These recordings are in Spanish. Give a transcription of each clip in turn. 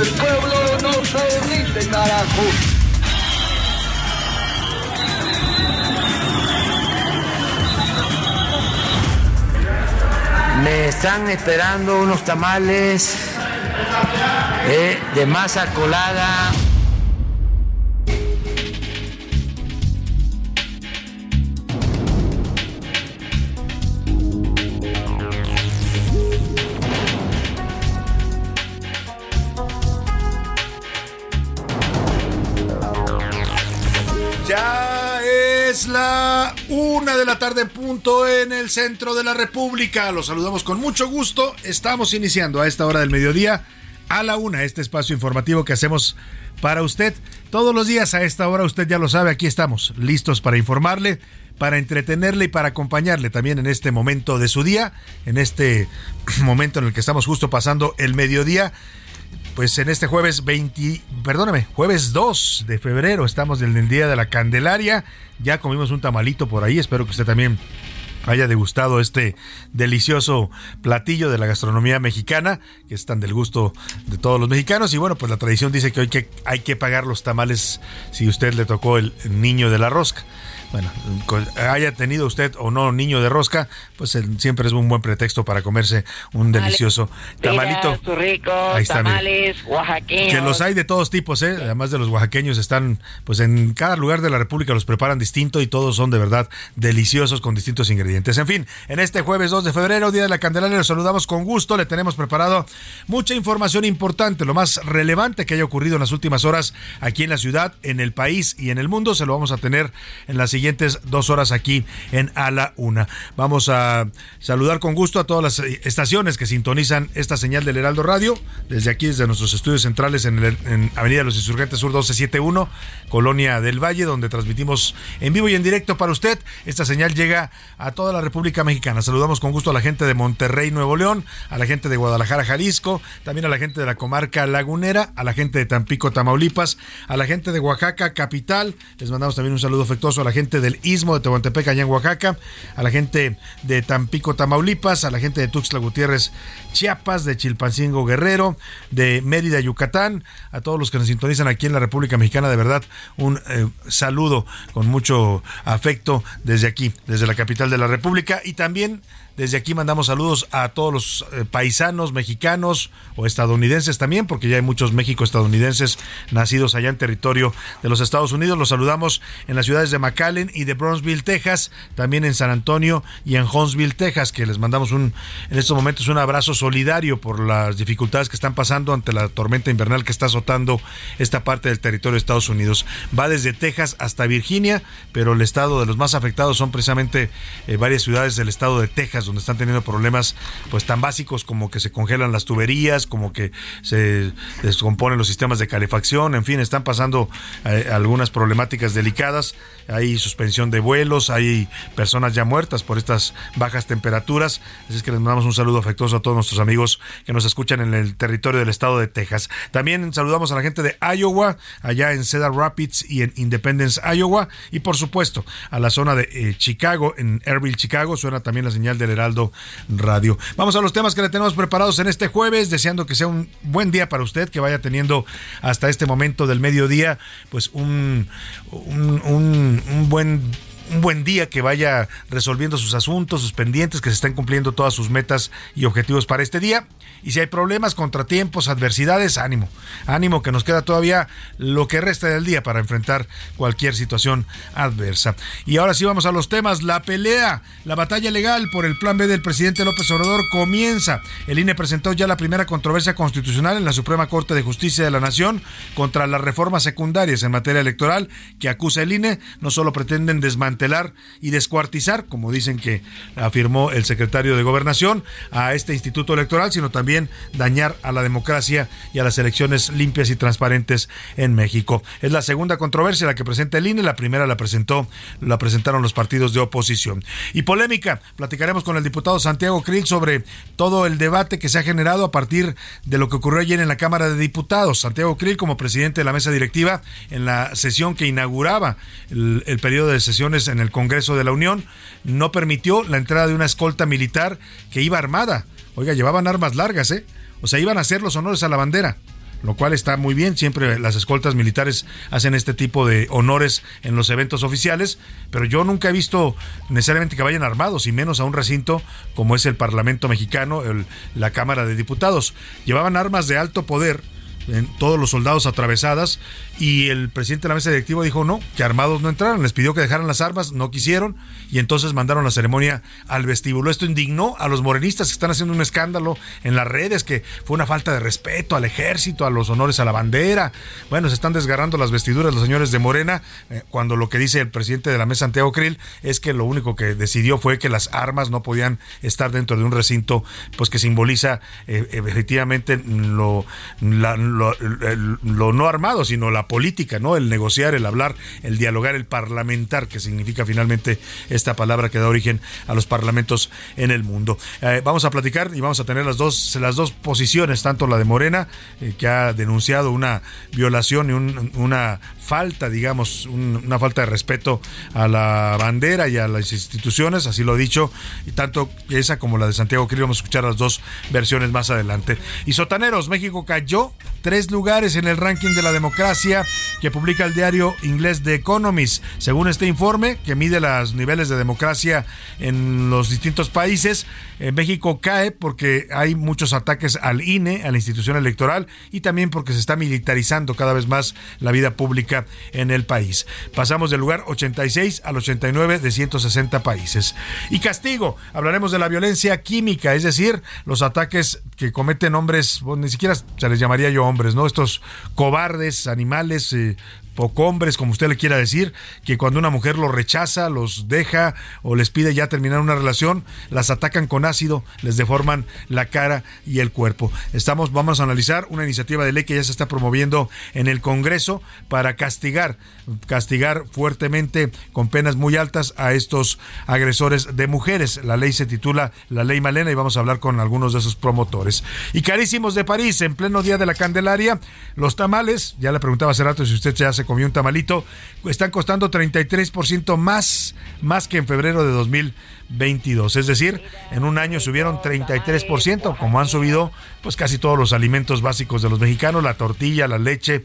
El pueblo no se rinde, carajo. Me están esperando unos tamales eh, de masa colada. Es la una de la tarde punto en el centro de la República. Los saludamos con mucho gusto. Estamos iniciando a esta hora del mediodía a la una este espacio informativo que hacemos para usted todos los días a esta hora. Usted ya lo sabe, aquí estamos listos para informarle, para entretenerle y para acompañarle también en este momento de su día, en este momento en el que estamos justo pasando el mediodía pues en este jueves 20, perdóname, jueves 2 de febrero, estamos en el Día de la Candelaria, ya comimos un tamalito por ahí, espero que usted también haya degustado este delicioso platillo de la gastronomía mexicana, que es tan del gusto de todos los mexicanos. Y bueno, pues la tradición dice que hoy que hay que pagar los tamales si usted le tocó el niño de la rosca bueno, haya tenido usted o no niño de rosca, pues siempre es un buen pretexto para comerse un delicioso tamalito. Ahí está, tamales oaxaqueños. Que los hay de todos tipos, ¿eh? además de los oaxaqueños, están, pues en cada lugar de la República los preparan distinto y todos son de verdad deliciosos con distintos ingredientes. En fin, en este jueves 2 de febrero, Día de la Candelaria, los saludamos con gusto, le tenemos preparado mucha información importante, lo más relevante que haya ocurrido en las últimas horas aquí en la ciudad, en el país y en el mundo, se lo vamos a tener en las siguientes dos horas aquí en A la Una. Vamos a saludar con gusto a todas las estaciones que sintonizan esta señal del Heraldo Radio, desde aquí, desde nuestros estudios centrales en, en Avenida Los Insurgentes Sur 1271, Colonia del Valle, donde transmitimos en vivo y en directo para usted. Esta señal llega a toda la República Mexicana. Saludamos con gusto a la gente de Monterrey, Nuevo León, a la gente de Guadalajara, Jalisco, también a la gente de la comarca lagunera, a la gente de Tampico, Tamaulipas, a la gente de Oaxaca, capital. Les mandamos también un saludo afectuoso a la gente del Istmo de Tehuantepec, allá en Oaxaca, a la gente de Tampico, Tamaulipas, a la gente de Tuxtla Gutiérrez, Chiapas, de Chilpancingo, Guerrero, de Mérida, Yucatán, a todos los que nos sintonizan aquí en la República Mexicana, de verdad, un eh, saludo con mucho afecto desde aquí, desde la capital de la República y también desde aquí mandamos saludos a todos los eh, paisanos mexicanos o estadounidenses también, porque ya hay muchos México-estadounidenses nacidos allá en territorio de los Estados Unidos. Los saludamos en las ciudades de McAllen y de Brownsville, Texas, también en San Antonio y en Huntsville, Texas, que les mandamos un, en estos momentos un abrazo solidario por las dificultades que están pasando ante la tormenta invernal que está azotando esta parte del territorio de Estados Unidos. Va desde Texas hasta Virginia, pero el estado de los más afectados son precisamente eh, varias ciudades del estado de Texas donde están teniendo problemas pues tan básicos como que se congelan las tuberías, como que se descomponen los sistemas de calefacción, en fin, están pasando eh, algunas problemáticas delicadas. Hay suspensión de vuelos, hay personas ya muertas por estas bajas temperaturas. Así es que les mandamos un saludo afectuoso a todos nuestros amigos que nos escuchan en el territorio del estado de Texas. También saludamos a la gente de Iowa, allá en Cedar Rapids y en Independence, Iowa. Y por supuesto, a la zona de eh, Chicago, en Airville, Chicago, suena también la señal del Heraldo Radio. Vamos a los temas que le tenemos preparados en este jueves, deseando que sea un buen día para usted, que vaya teniendo hasta este momento del mediodía, pues un, un, un buen un buen día, que vaya resolviendo sus asuntos, sus pendientes, que se estén cumpliendo todas sus metas y objetivos para este día. Y si hay problemas, contratiempos, adversidades, ánimo. Ánimo que nos queda todavía lo que resta del día para enfrentar cualquier situación adversa. Y ahora sí vamos a los temas. La pelea, la batalla legal por el plan B del presidente López Obrador comienza. El INE presentó ya la primera controversia constitucional en la Suprema Corte de Justicia de la Nación contra las reformas secundarias en materia electoral que acusa el INE no solo pretenden desmantelar y descuartizar, como dicen que afirmó el secretario de Gobernación, a este instituto electoral, sino también dañar a la democracia y a las elecciones limpias y transparentes en México. Es la segunda controversia la que presenta el INE, la primera la presentó, la presentaron los partidos de oposición. Y polémica, platicaremos con el diputado Santiago Krill sobre todo el debate que se ha generado a partir de lo que ocurrió ayer en la Cámara de Diputados. Santiago Krill, como presidente de la mesa directiva, en la sesión que inauguraba el periodo de sesiones en el Congreso de la Unión, no permitió la entrada de una escolta militar que iba armada Oiga, llevaban armas largas, ¿eh? O sea, iban a hacer los honores a la bandera lo cual está muy bien. Siempre las escoltas militares hacen este tipo de honores en los eventos oficiales, pero yo nunca he visto necesariamente que vayan armados, y menos a un recinto como es el Parlamento mexicano, la Cámara de Diputados. Llevaban armas de alto poder en todos los soldados atravesadas y el presidente de la mesa directiva dijo no, que armados no entraran, les pidió que dejaran las armas, no quisieron y entonces mandaron la ceremonia al vestíbulo. Esto indignó a los morenistas que están haciendo un escándalo en las redes, que fue una falta de respeto al ejército, a los honores a la bandera. Bueno, se están desgarrando las vestiduras los señores de Morena, eh, cuando lo que dice el presidente de la mesa, Santiago Krill, es que lo único que decidió fue que las armas no podían estar dentro de un recinto, pues que simboliza eh, efectivamente lo, lo, no armado, sino la política, ¿no? El negociar, el hablar, el dialogar, el parlamentar, que significa finalmente esta palabra que da origen a los parlamentos en el mundo. Eh, vamos a platicar y vamos a tener las dos, las dos posiciones, tanto la de Morena, eh, que ha denunciado una violación y una falta, digamos, una falta de respeto a la bandera y a las instituciones, así lo he dicho, y tanto esa como la de Santiago Krill, vamos a escuchar las dos versiones más adelante. Y Sotaneros, México cayó tres lugares en el ranking de la democracia que publica el diario inglés The Economist. Según este informe, que mide los niveles de democracia en los distintos países, en México cae porque hay muchos ataques al INE, a la institución electoral, y también porque se está militarizando cada vez más la vida pública en el país. Pasamos del lugar 86 al 89 de 160 países. Y castigo, hablaremos de la violencia química, es decir, los ataques que cometen hombres, ni siquiera se les llamaría yo hombres, ¿no? Estos cobardes, animales, eh, poco hombres, como usted le quiera decir, que cuando una mujer los rechaza, los deja o les pide ya terminar una relación, las atacan con ácido, les deforman la cara y el cuerpo. Estamos, vamos a analizar una iniciativa de ley que ya se está promoviendo en el Congreso para castigar, castigar fuertemente con penas muy altas a estos agresores de mujeres. La ley se titula La Ley Malena y vamos a hablar con algunos de esos promotores. Y carísimos de París, en pleno día de la Candelaria, los tamales, ya le preguntaba hace rato si usted ya se comió un tamalito, están costando 33% más, más que en febrero de 2022. Es decir, en un año subieron 33%, como han subido pues casi todos los alimentos básicos de los mexicanos, la tortilla, la leche,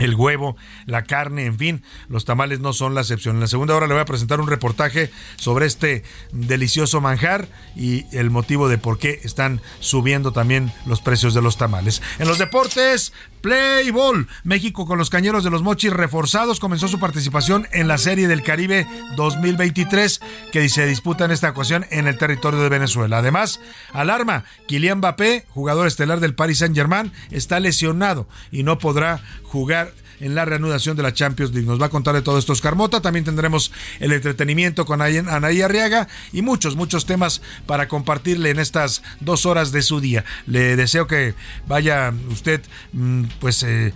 el huevo, la carne, en fin, los tamales no son la excepción. En la segunda hora le voy a presentar un reportaje sobre este delicioso manjar y el motivo de por qué están subiendo también los precios de los tamales. En los deportes, Play Ball. México con los cañeros de los mochis reforzados comenzó su participación en la Serie del Caribe 2023 que se disputa en esta ocasión en el territorio de Venezuela. Además, alarma, Kylian Mbappé, jugador estelar del Paris Saint-Germain, está lesionado y no podrá jugar en la reanudación de la Champions League. Nos va a contar de todo esto Oscar Mota. También tendremos el entretenimiento con Anaí Arriaga y muchos, muchos temas para compartirle en estas dos horas de su día. Le deseo que vaya usted mm, pues eh, eh,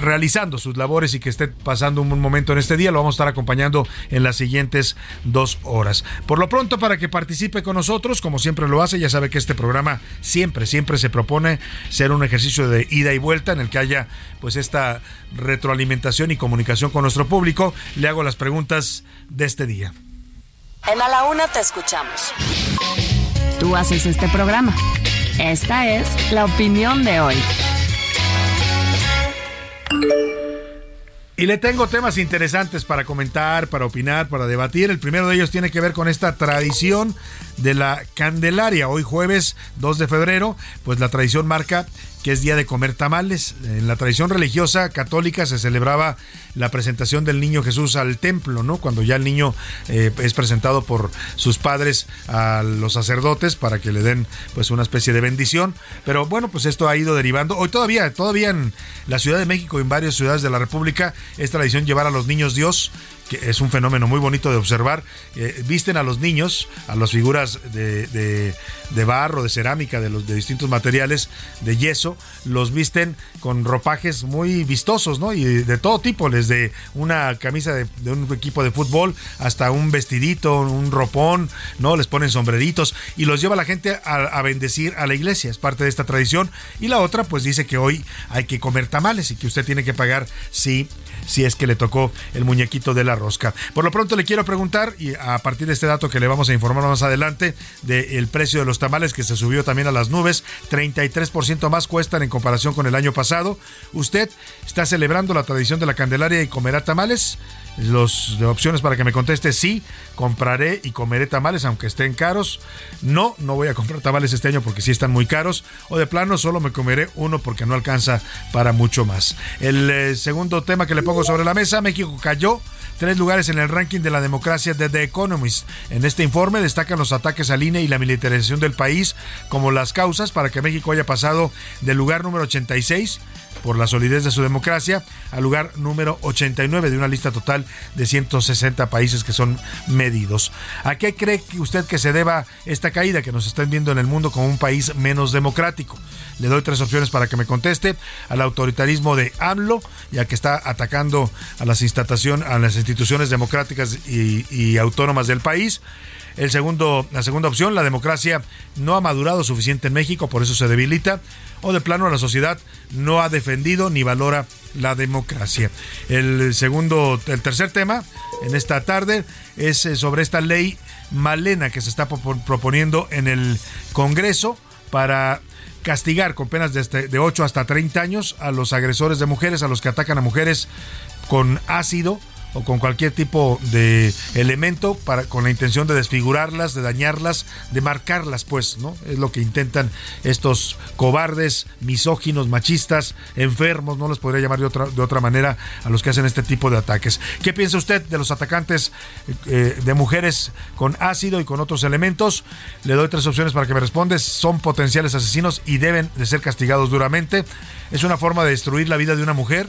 realizando sus labores y que esté pasando un buen momento en este día. Lo vamos a estar acompañando en las siguientes dos horas. Por lo pronto, para que participe con nosotros, como siempre lo hace, ya sabe que este programa siempre, siempre se propone ser un ejercicio de ida y vuelta en el que haya pues esta retroalimentación y comunicación con nuestro público. Le hago las preguntas de este día. En A la Una te escuchamos. Tú haces este programa. Esta es la opinión de hoy. Y le tengo temas interesantes para comentar, para opinar, para debatir. El primero de ellos tiene que ver con esta tradición de la Candelaria. Hoy jueves 2 de febrero, pues la tradición marca que es día de comer tamales. En la tradición religiosa católica se celebraba la presentación del niño Jesús al templo, ¿no? Cuando ya el niño eh, es presentado por sus padres a los sacerdotes para que le den pues una especie de bendición. Pero bueno, pues esto ha ido derivando. Hoy todavía, todavía en la Ciudad de México y en varias ciudades de la República es tradición llevar a los niños Dios que es un fenómeno muy bonito de observar. Eh, visten a los niños, a las figuras de, de, barro, de cerámica, de, los, de distintos materiales, de yeso, los visten con ropajes muy vistosos, ¿no? Y de, todo tipo, desde una camisa de, un equipo de fútbol hasta un vestidito, un ropón, ¿no? Les ponen sombreritos y los lleva la gente a, bendecir a la iglesia, es parte de esta tradición. Y la otra, pues dice que hoy hay que comer tamales y que usted tiene que pagar si si es que le tocó el muñequito de la rosca. Por lo pronto le quiero preguntar, y a partir de este dato que le vamos a informar más adelante, del precio de los tamales que se subió también a las nubes, 33% más cuestan en comparación con el año pasado. ¿Usted está celebrando la tradición de la Candelaria y comerá tamales? Los opciones para que me conteste sí, compraré y comeré tamales aunque estén caros. No, no voy a comprar tamales este año porque sí están muy caros. O de plano solo me comeré uno porque no alcanza para mucho más. El eh, segundo tema que le pongo sobre la mesa, México cayó tres lugares en el ranking de la democracia de The Economist. En este informe destacan los ataques al INE y la militarización del país como las causas para que México haya pasado del lugar número 86 por la solidez de su democracia al lugar número 89 de una lista total de 160 países que son medidos. ¿A qué cree usted que se deba esta caída que nos están viendo en el mundo como un país menos democrático? Le doy tres opciones para que me conteste. Al autoritarismo de AMLO, ya que está atacando a las, a las instituciones democráticas y, y autónomas del país. El segundo, la segunda opción, la democracia no ha madurado suficiente en México, por eso se debilita. O de plano, la sociedad no ha defendido ni valora la democracia. El segundo, el tercer tema en esta tarde es eh, sobre esta ley Malena que se está proponiendo en el Congreso para castigar con penas de, este, de 8 hasta 30 años a los agresores de mujeres, a los que atacan a mujeres con ácido o con cualquier tipo de elemento para con la intención de desfigurarlas, de dañarlas, de marcarlas, pues, ¿no? Es lo que intentan estos cobardes, misóginos, machistas, enfermos, no les podría llamar de otra, de otra manera a los que hacen este tipo de ataques. ¿Qué piensa usted de los atacantes eh, de mujeres con ácido y con otros elementos? Le doy tres opciones para que me responda. Son potenciales asesinos y deben de ser castigados duramente. Es una forma de destruir la vida de una mujer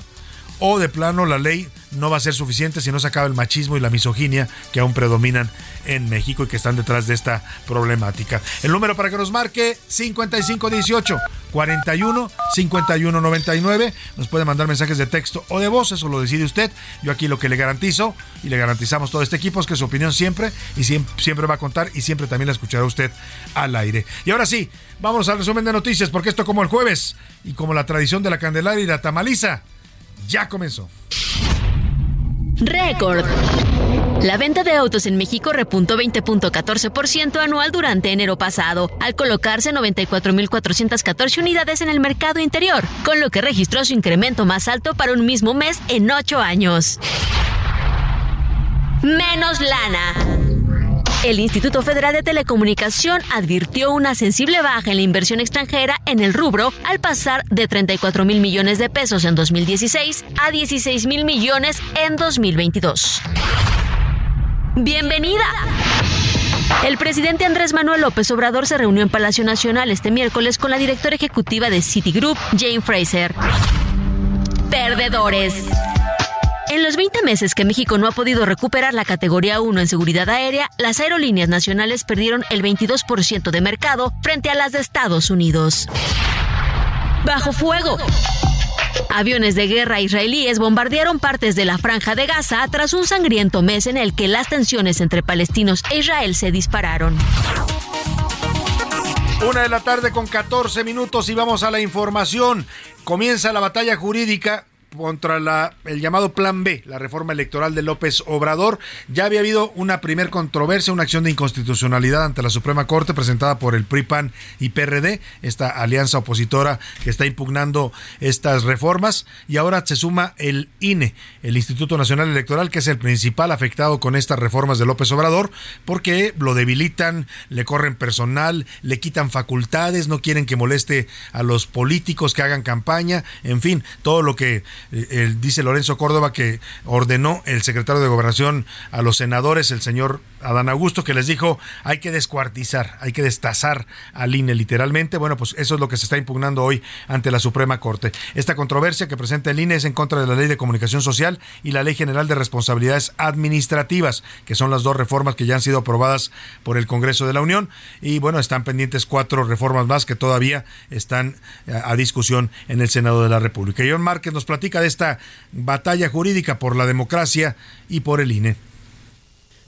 o de plano la ley no va a ser suficiente si no se acaba el machismo y la misoginia que aún predominan en México y que están detrás de esta problemática. El número para que nos marque 5518 41 51 99. Nos puede mandar mensajes de texto o de voz, eso lo decide usted. Yo aquí lo que le garantizo y le garantizamos todo este equipo es que su opinión siempre y siempre, siempre va a contar y siempre también la escuchará usted al aire. Y ahora sí, vamos al resumen de noticias porque esto como el jueves y como la tradición de la Candelaria y la Tamaliza ya comenzó. Récord. La venta de autos en México repuntó 20.14% anual durante enero pasado, al colocarse 94.414 unidades en el mercado interior, con lo que registró su incremento más alto para un mismo mes en ocho años. Menos lana. El Instituto Federal de Telecomunicación advirtió una sensible baja en la inversión extranjera en el rubro al pasar de 34 mil millones de pesos en 2016 a 16 mil millones en 2022. Bienvenida. El presidente Andrés Manuel López Obrador se reunió en Palacio Nacional este miércoles con la directora ejecutiva de Citigroup, Jane Fraser. perdedores. En los 20 meses que México no ha podido recuperar la categoría 1 en seguridad aérea, las aerolíneas nacionales perdieron el 22% de mercado frente a las de Estados Unidos. Bajo fuego. Aviones de guerra israelíes bombardearon partes de la franja de Gaza tras un sangriento mes en el que las tensiones entre palestinos e Israel se dispararon. Una de la tarde con 14 minutos y vamos a la información. Comienza la batalla jurídica contra la, el llamado Plan B, la reforma electoral de López Obrador. Ya había habido una primer controversia, una acción de inconstitucionalidad ante la Suprema Corte presentada por el PRI, PAN y PRD, esta alianza opositora que está impugnando estas reformas. Y ahora se suma el INE, el Instituto Nacional Electoral, que es el principal afectado con estas reformas de López Obrador, porque lo debilitan, le corren personal, le quitan facultades, no quieren que moleste a los políticos que hagan campaña, en fin, todo lo que eh, dice Lorenzo Córdoba que ordenó el secretario de Gobernación a los senadores, el señor Adán Augusto, que les dijo hay que descuartizar, hay que destazar al INE literalmente. Bueno, pues eso es lo que se está impugnando hoy ante la Suprema Corte. Esta controversia que presenta el INE es en contra de la Ley de Comunicación Social y la Ley General de Responsabilidades Administrativas, que son las dos reformas que ya han sido aprobadas por el Congreso de la Unión. Y bueno, están pendientes cuatro reformas más que todavía están eh, a discusión en el Senado de la República. John Márquez nos platica de esta batalla jurídica por la democracia y por el INE.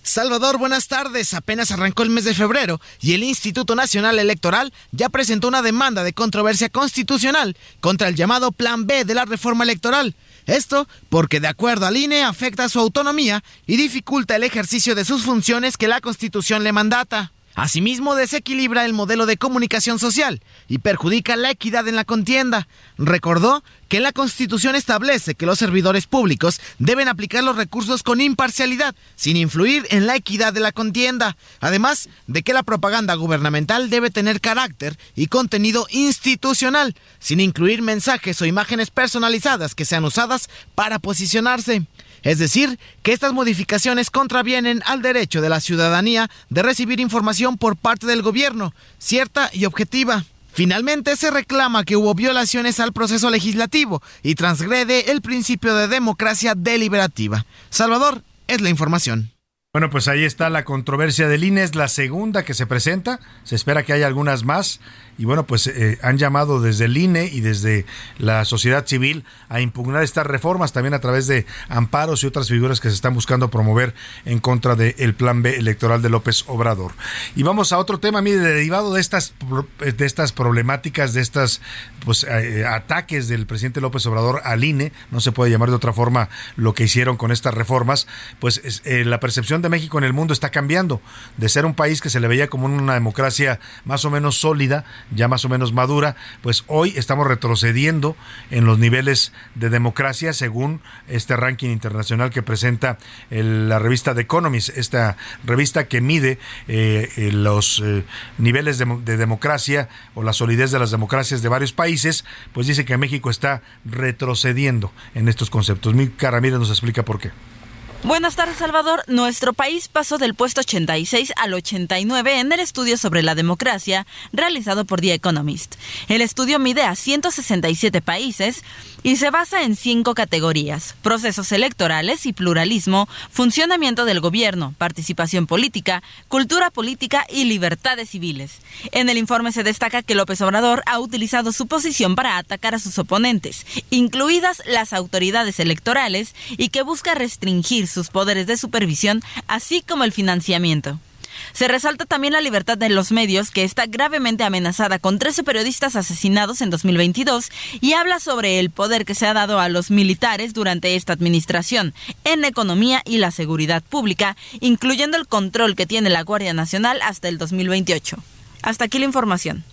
Salvador, buenas tardes. Apenas arrancó el mes de febrero y el Instituto Nacional Electoral ya presentó una demanda de controversia constitucional contra el llamado Plan B de la reforma electoral. Esto porque de acuerdo al INE afecta su autonomía y dificulta el ejercicio de sus funciones que la Constitución le mandata. Asimismo, desequilibra el modelo de comunicación social y perjudica la equidad en la contienda. Recordó que la Constitución establece que los servidores públicos deben aplicar los recursos con imparcialidad, sin influir en la equidad de la contienda, además de que la propaganda gubernamental debe tener carácter y contenido institucional, sin incluir mensajes o imágenes personalizadas que sean usadas para posicionarse. Es decir, que estas modificaciones contravienen al derecho de la ciudadanía de recibir información por parte del gobierno, cierta y objetiva. Finalmente se reclama que hubo violaciones al proceso legislativo y transgrede el principio de democracia deliberativa. Salvador, es la información. Bueno, pues ahí está la controversia del INE, es la segunda que se presenta, se espera que haya algunas más y bueno, pues eh, han llamado desde el INE y desde la sociedad civil a impugnar estas reformas también a través de amparos y otras figuras que se están buscando promover en contra del plan B electoral de López Obrador. Y vamos a otro tema, mire, derivado de estas de estas problemáticas, de estas pues eh, ataques del presidente López Obrador al INE, no se puede llamar de otra forma lo que hicieron con estas reformas, pues eh, la percepción de México en el mundo está cambiando, de ser un país que se le veía como una democracia más o menos sólida, ya más o menos madura, pues hoy estamos retrocediendo en los niveles de democracia según este ranking internacional que presenta la revista The Economist, esta revista que mide eh, eh, los eh, niveles de, de democracia o la solidez de las democracias de varios países, pues dice que México está retrocediendo en estos conceptos. Mi Ramírez nos explica por qué. Buenas tardes, Salvador. Nuestro país pasó del puesto 86 al 89 en el estudio sobre la democracia realizado por The Economist. El estudio mide a 167 países y se basa en cinco categorías, procesos electorales y pluralismo, funcionamiento del gobierno, participación política, cultura política y libertades civiles. En el informe se destaca que López Obrador ha utilizado su posición para atacar a sus oponentes, incluidas las autoridades electorales, y que busca restringir sus poderes de supervisión, así como el financiamiento. Se resalta también la libertad de los medios, que está gravemente amenazada con 13 periodistas asesinados en 2022, y habla sobre el poder que se ha dado a los militares durante esta administración en economía y la seguridad pública, incluyendo el control que tiene la Guardia Nacional hasta el 2028. Hasta aquí la información.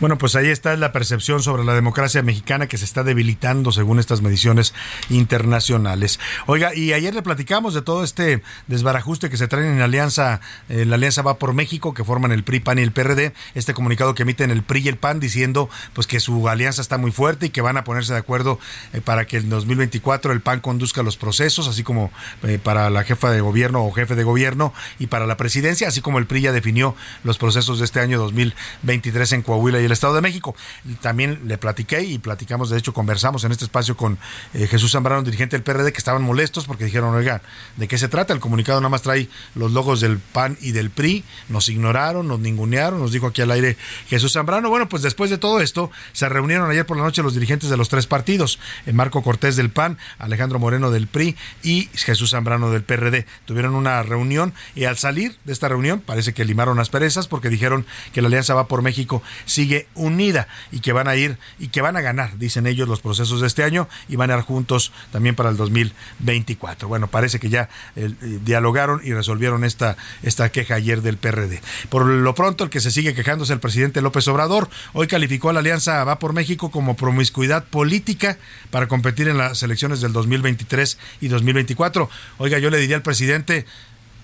Bueno, pues ahí está la percepción sobre la democracia mexicana que se está debilitando según estas mediciones internacionales. Oiga, y ayer le platicamos de todo este desbarajuste que se traen en la alianza, eh, la alianza va por México, que forman el PRI, PAN y el PRD, este comunicado que emiten el PRI y el PAN diciendo pues que su alianza está muy fuerte y que van a ponerse de acuerdo eh, para que en 2024 el PAN conduzca los procesos, así como eh, para la jefa de gobierno o jefe de gobierno y para la presidencia, así como el PRI ya definió los procesos de este año 2023 en Coahuila y el Estado de México. también le platiqué y platicamos, de hecho conversamos en este espacio con eh, Jesús Zambrano, dirigente del PRD, que estaban molestos porque dijeron, oigan, ¿de qué se trata? El comunicado nada más trae los logos del PAN y del PRI, nos ignoraron, nos ningunearon, nos dijo aquí al aire Jesús Zambrano. Bueno, pues después de todo esto, se reunieron ayer por la noche los dirigentes de los tres partidos, eh, Marco Cortés del PAN, Alejandro Moreno del PRI y Jesús Zambrano del PRD. Tuvieron una reunión y al salir de esta reunión parece que limaron las perezas porque dijeron que la Alianza Va por México sigue unida y que van a ir y que van a ganar, dicen ellos, los procesos de este año y van a ir juntos también para el 2024. Bueno, parece que ya eh, dialogaron y resolvieron esta, esta queja ayer del PRD. Por lo pronto, el que se sigue quejando es el presidente López Obrador. Hoy calificó a la Alianza Va por México como promiscuidad política para competir en las elecciones del 2023 y 2024. Oiga, yo le diría al presidente,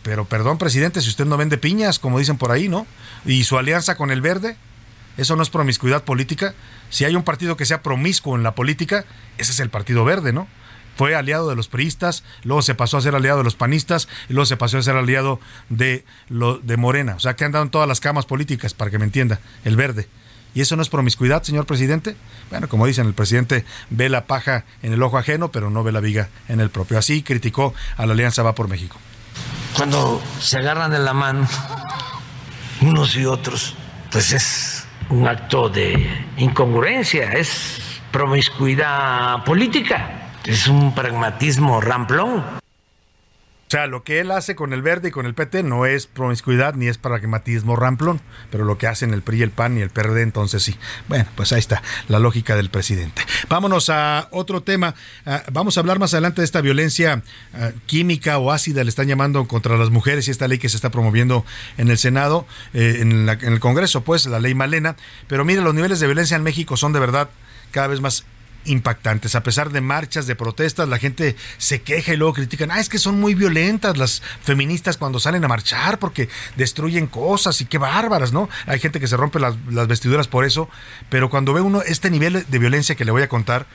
pero perdón, presidente, si usted no vende piñas, como dicen por ahí, ¿no? Y su alianza con el verde, eso no es promiscuidad política. Si hay un partido que sea promiscuo en la política, ese es el Partido Verde, ¿no? Fue aliado de los priistas, luego se pasó a ser aliado de los panistas y luego se pasó a ser aliado de, lo, de Morena. O sea, que han dado en todas las camas políticas, para que me entienda, el verde. ¿Y eso no es promiscuidad, señor presidente? Bueno, como dicen, el presidente ve la paja en el ojo ajeno, pero no ve la viga en el propio. Así criticó a la Alianza Va por México cuando se agarran de la mano unos y otros, pues es un acto de incongruencia, es promiscuidad política, es un pragmatismo ramplón. O sea, lo que él hace con el verde y con el PT no es promiscuidad ni es pragmatismo ramplón, pero lo que hacen el PRI, el PAN y el PRD, entonces sí. Bueno, pues ahí está la lógica del presidente. Vámonos a otro tema. Ah, vamos a hablar más adelante de esta violencia ah, química o ácida, le están llamando contra las mujeres y esta ley que se está promoviendo en el Senado, eh, en, en el Congreso, pues la ley Malena. Pero mire, los niveles de violencia en México son de verdad cada vez más impactantes. A pesar de marchas, de protestas, la gente se queja y luego critican, ah, es que son muy violentas las feministas cuando salen a marchar porque destruyen cosas y qué bárbaras, ¿no? Hay gente que se rompe las, vestiduras por eso, pero cuando ve uno este nivel de violencia que le voy a contar,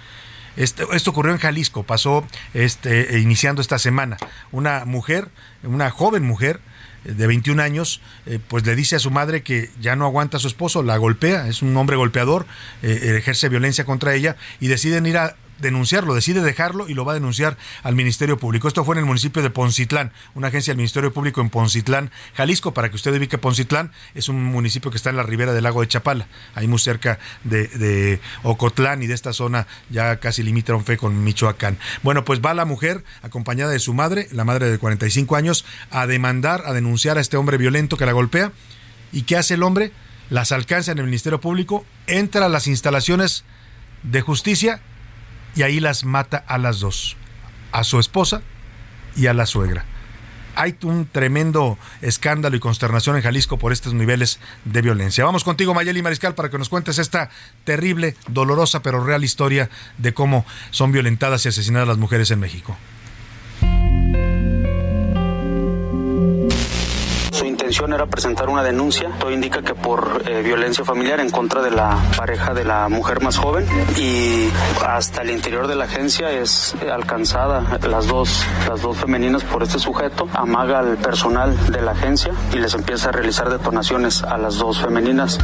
esto, esto, ocurrió en Jalisco, pasó este, iniciando esta semana. Una mujer, una joven mujer, de 21 años, eh, pues le dice a su madre que ya no aguanta a su esposo, la golpea, es un hombre golpeador, eh, ejerce violencia contra ella y deciden ir a denunciarlo, decide dejarlo y lo va a denunciar al Ministerio Público. Esto fue en el municipio de Poncitlán, una agencia del Ministerio Público en Poncitlán, Jalisco, para que usted ubique Poncitlán, es un municipio que está en la ribera del lago de Chapala, ahí muy cerca de, Ocotlán y de esta zona ya casi limita un fe con Michoacán. Bueno, pues va la mujer acompañada de su madre, la madre de 45 años, a demandar, a denunciar a este hombre violento que la golpea. ¿Y qué hace el hombre? Las alcanza en el Ministerio Público, entra a las instalaciones de justicia y ahí las mata a las dos, a su esposa y a la suegra. Hay un tremendo escándalo y consternación en Jalisco por estos niveles de violencia. Vamos contigo, Mayeli Mariscal, para que nos cuentes esta terrible, dolorosa, pero real historia de cómo son violentadas y asesinadas las mujeres en México. Era presentar una denuncia. Todo indica que por eh, violencia familiar en contra de la pareja de la mujer más joven y hasta el interior de la agencia es alcanzada las dos, las dos femeninas por este sujeto. Amaga al personal de la agencia y les empieza a realizar detonaciones a las dos femeninas.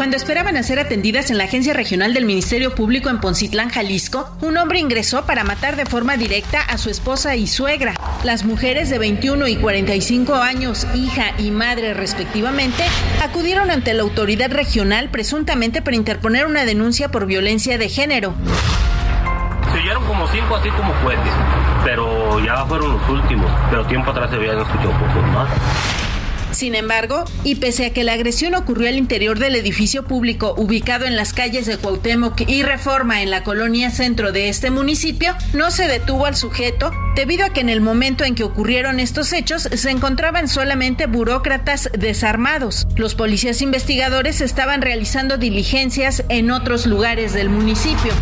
Cuando esperaban a ser atendidas en la agencia regional del Ministerio Público en Poncitlán, Jalisco, un hombre ingresó para matar de forma directa a su esposa y suegra. Las mujeres de 21 y 45 años, hija y madre respectivamente, acudieron ante la autoridad regional presuntamente para interponer una denuncia por violencia de género. Se oyeron como cinco así como fuertes, pero ya fueron los últimos, pero tiempo atrás se habían escuchado pocos más. Sin embargo, y pese a que la agresión ocurrió al interior del edificio público ubicado en las calles de Cuauhtémoc y Reforma en la colonia centro de este municipio, no se detuvo al sujeto debido a que en el momento en que ocurrieron estos hechos se encontraban solamente burócratas desarmados. Los policías investigadores estaban realizando diligencias en otros lugares del municipio.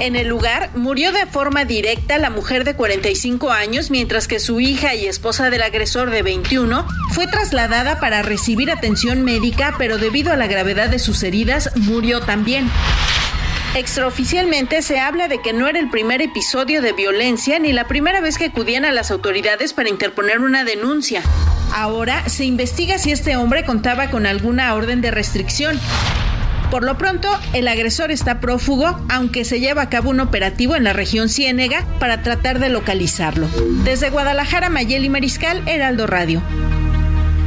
En el lugar murió de forma directa la mujer de 45 años, mientras que su hija y esposa del agresor de 21 fue trasladada para recibir atención médica, pero debido a la gravedad de sus heridas murió también. Extraoficialmente se habla de que no era el primer episodio de violencia ni la primera vez que acudían a las autoridades para interponer una denuncia. Ahora se investiga si este hombre contaba con alguna orden de restricción. Por lo pronto, el agresor está prófugo, aunque se lleva a cabo un operativo en la región Ciénega para tratar de localizarlo. Desde Guadalajara, Mayeli Mariscal, Heraldo Radio.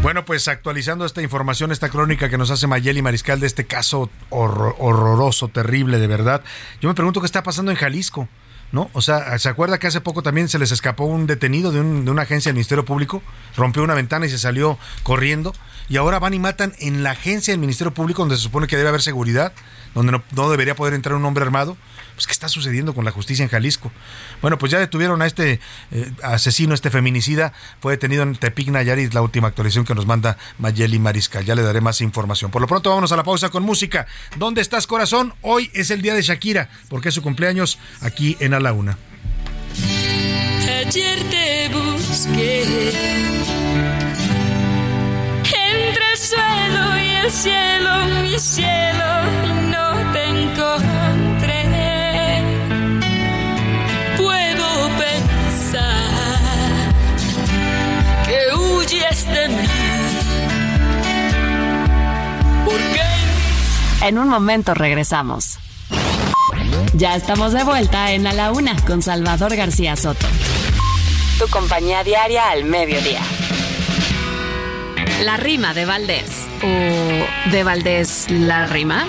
Bueno, pues actualizando esta información, esta crónica que nos hace Mayeli Mariscal de este caso horroroso, terrible, de verdad. Yo me pregunto qué está pasando en Jalisco. ¿no? O sea, ¿se acuerda que hace poco también se les escapó un detenido de, de, una agencia del Ministerio Público? Rompió una ventana y se salió corriendo. Y ahora van y matan en la agencia del Ministerio Público, donde se supone que debe haber seguridad, donde no, debería poder entrar un hombre armado. Pues, ¿qué está sucediendo con la justicia en Jalisco? Bueno, pues ya detuvieron a este eh, asesino, este feminicida. Fue detenido en Tepic, Nayarit, la última actualización que nos manda Mayeli Mariscal. Ya le daré más información. Por lo pronto, vámonos a la pausa con música. ¿Dónde estás, corazón? Hoy es el día de Shakira, porque es su cumpleaños aquí en A la Una. Ayer te busqué cielo, mi cielo, no te encontré. Puedo pensar que huyes de mí. En un momento regresamos. Ya estamos de vuelta en la Una con Salvador García Soto. Tu compañía diaria al mediodía. La rima de Valdés. ¿O de Valdés la rima?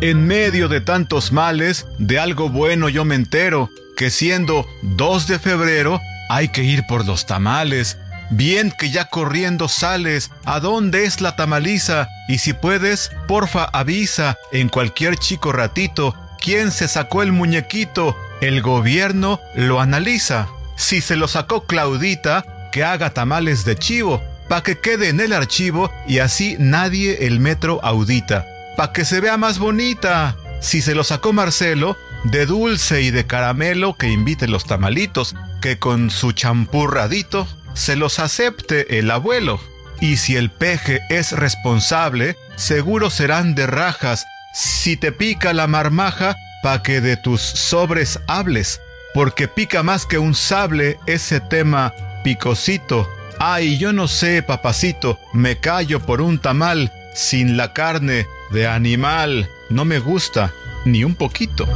En medio de tantos males, de algo bueno yo me entero, que siendo 2 de febrero hay que ir por los tamales. Bien que ya corriendo sales, ¿a dónde es la tamaliza? Y si puedes, porfa avisa en cualquier chico ratito quién se sacó el muñequito. El gobierno lo analiza. Si se lo sacó Claudita, que haga tamales de chivo, pa' que quede en el archivo y así nadie el metro audita. Pa' que se vea más bonita. Si se lo sacó Marcelo, de dulce y de caramelo que invite los tamalitos, que con su champurradito se los acepte el abuelo. Y si el peje es responsable, seguro serán de rajas. Si te pica la marmaja, pa' que de tus sobres hables porque pica más que un sable ese tema picosito. Ay, yo no sé, papacito, me callo por un tamal sin la carne de animal. No me gusta ni un poquito.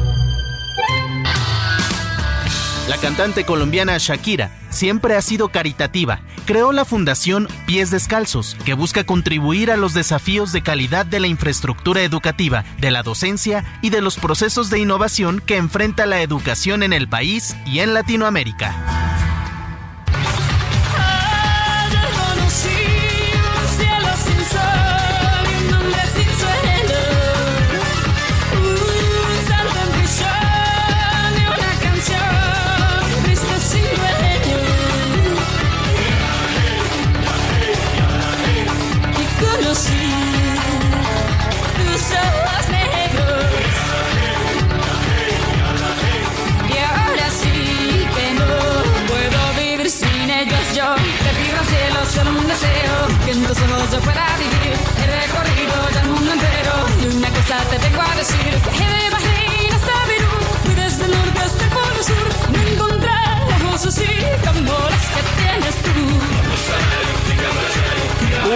La cantante colombiana Shakira siempre ha sido caritativa. Creó la fundación Pies Descalzos, que busca contribuir a los desafíos de calidad de la infraestructura educativa, de la docencia y de los procesos de innovación que enfrenta la educación en el país y en Latinoamérica.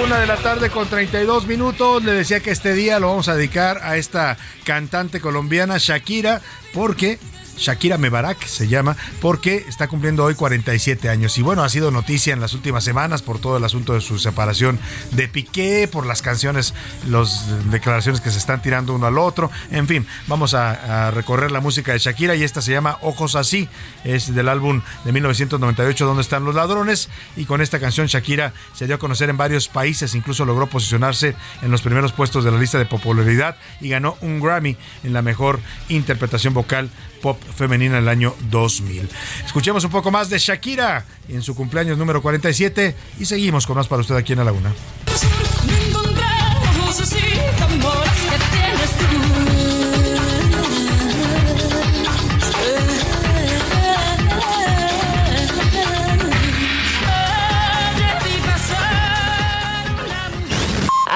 Una de la tarde con 32 minutos. Le decía que este día lo vamos a dedicar a esta cantante colombiana Shakira porque Shakira Mebarak se llama, porque está cumpliendo hoy 47 años. Y bueno, ha sido noticia en las últimas semanas por todo el asunto de su separación de Piqué, por las canciones, las declaraciones que se están tirando uno al otro. En fin, vamos a, recorrer la música de Shakira y esta se llama Ojos Así. Es del álbum de 1998, Donde están los ladrones? Y con esta canción Shakira se dio a conocer en varios países, incluso logró posicionarse en los primeros puestos de la lista de popularidad y ganó un Grammy en la mejor interpretación vocal pop femenina en el año 2000. Escuchemos un poco más de Shakira en su cumpleaños número 47 y seguimos con más para usted aquí en la Laguna.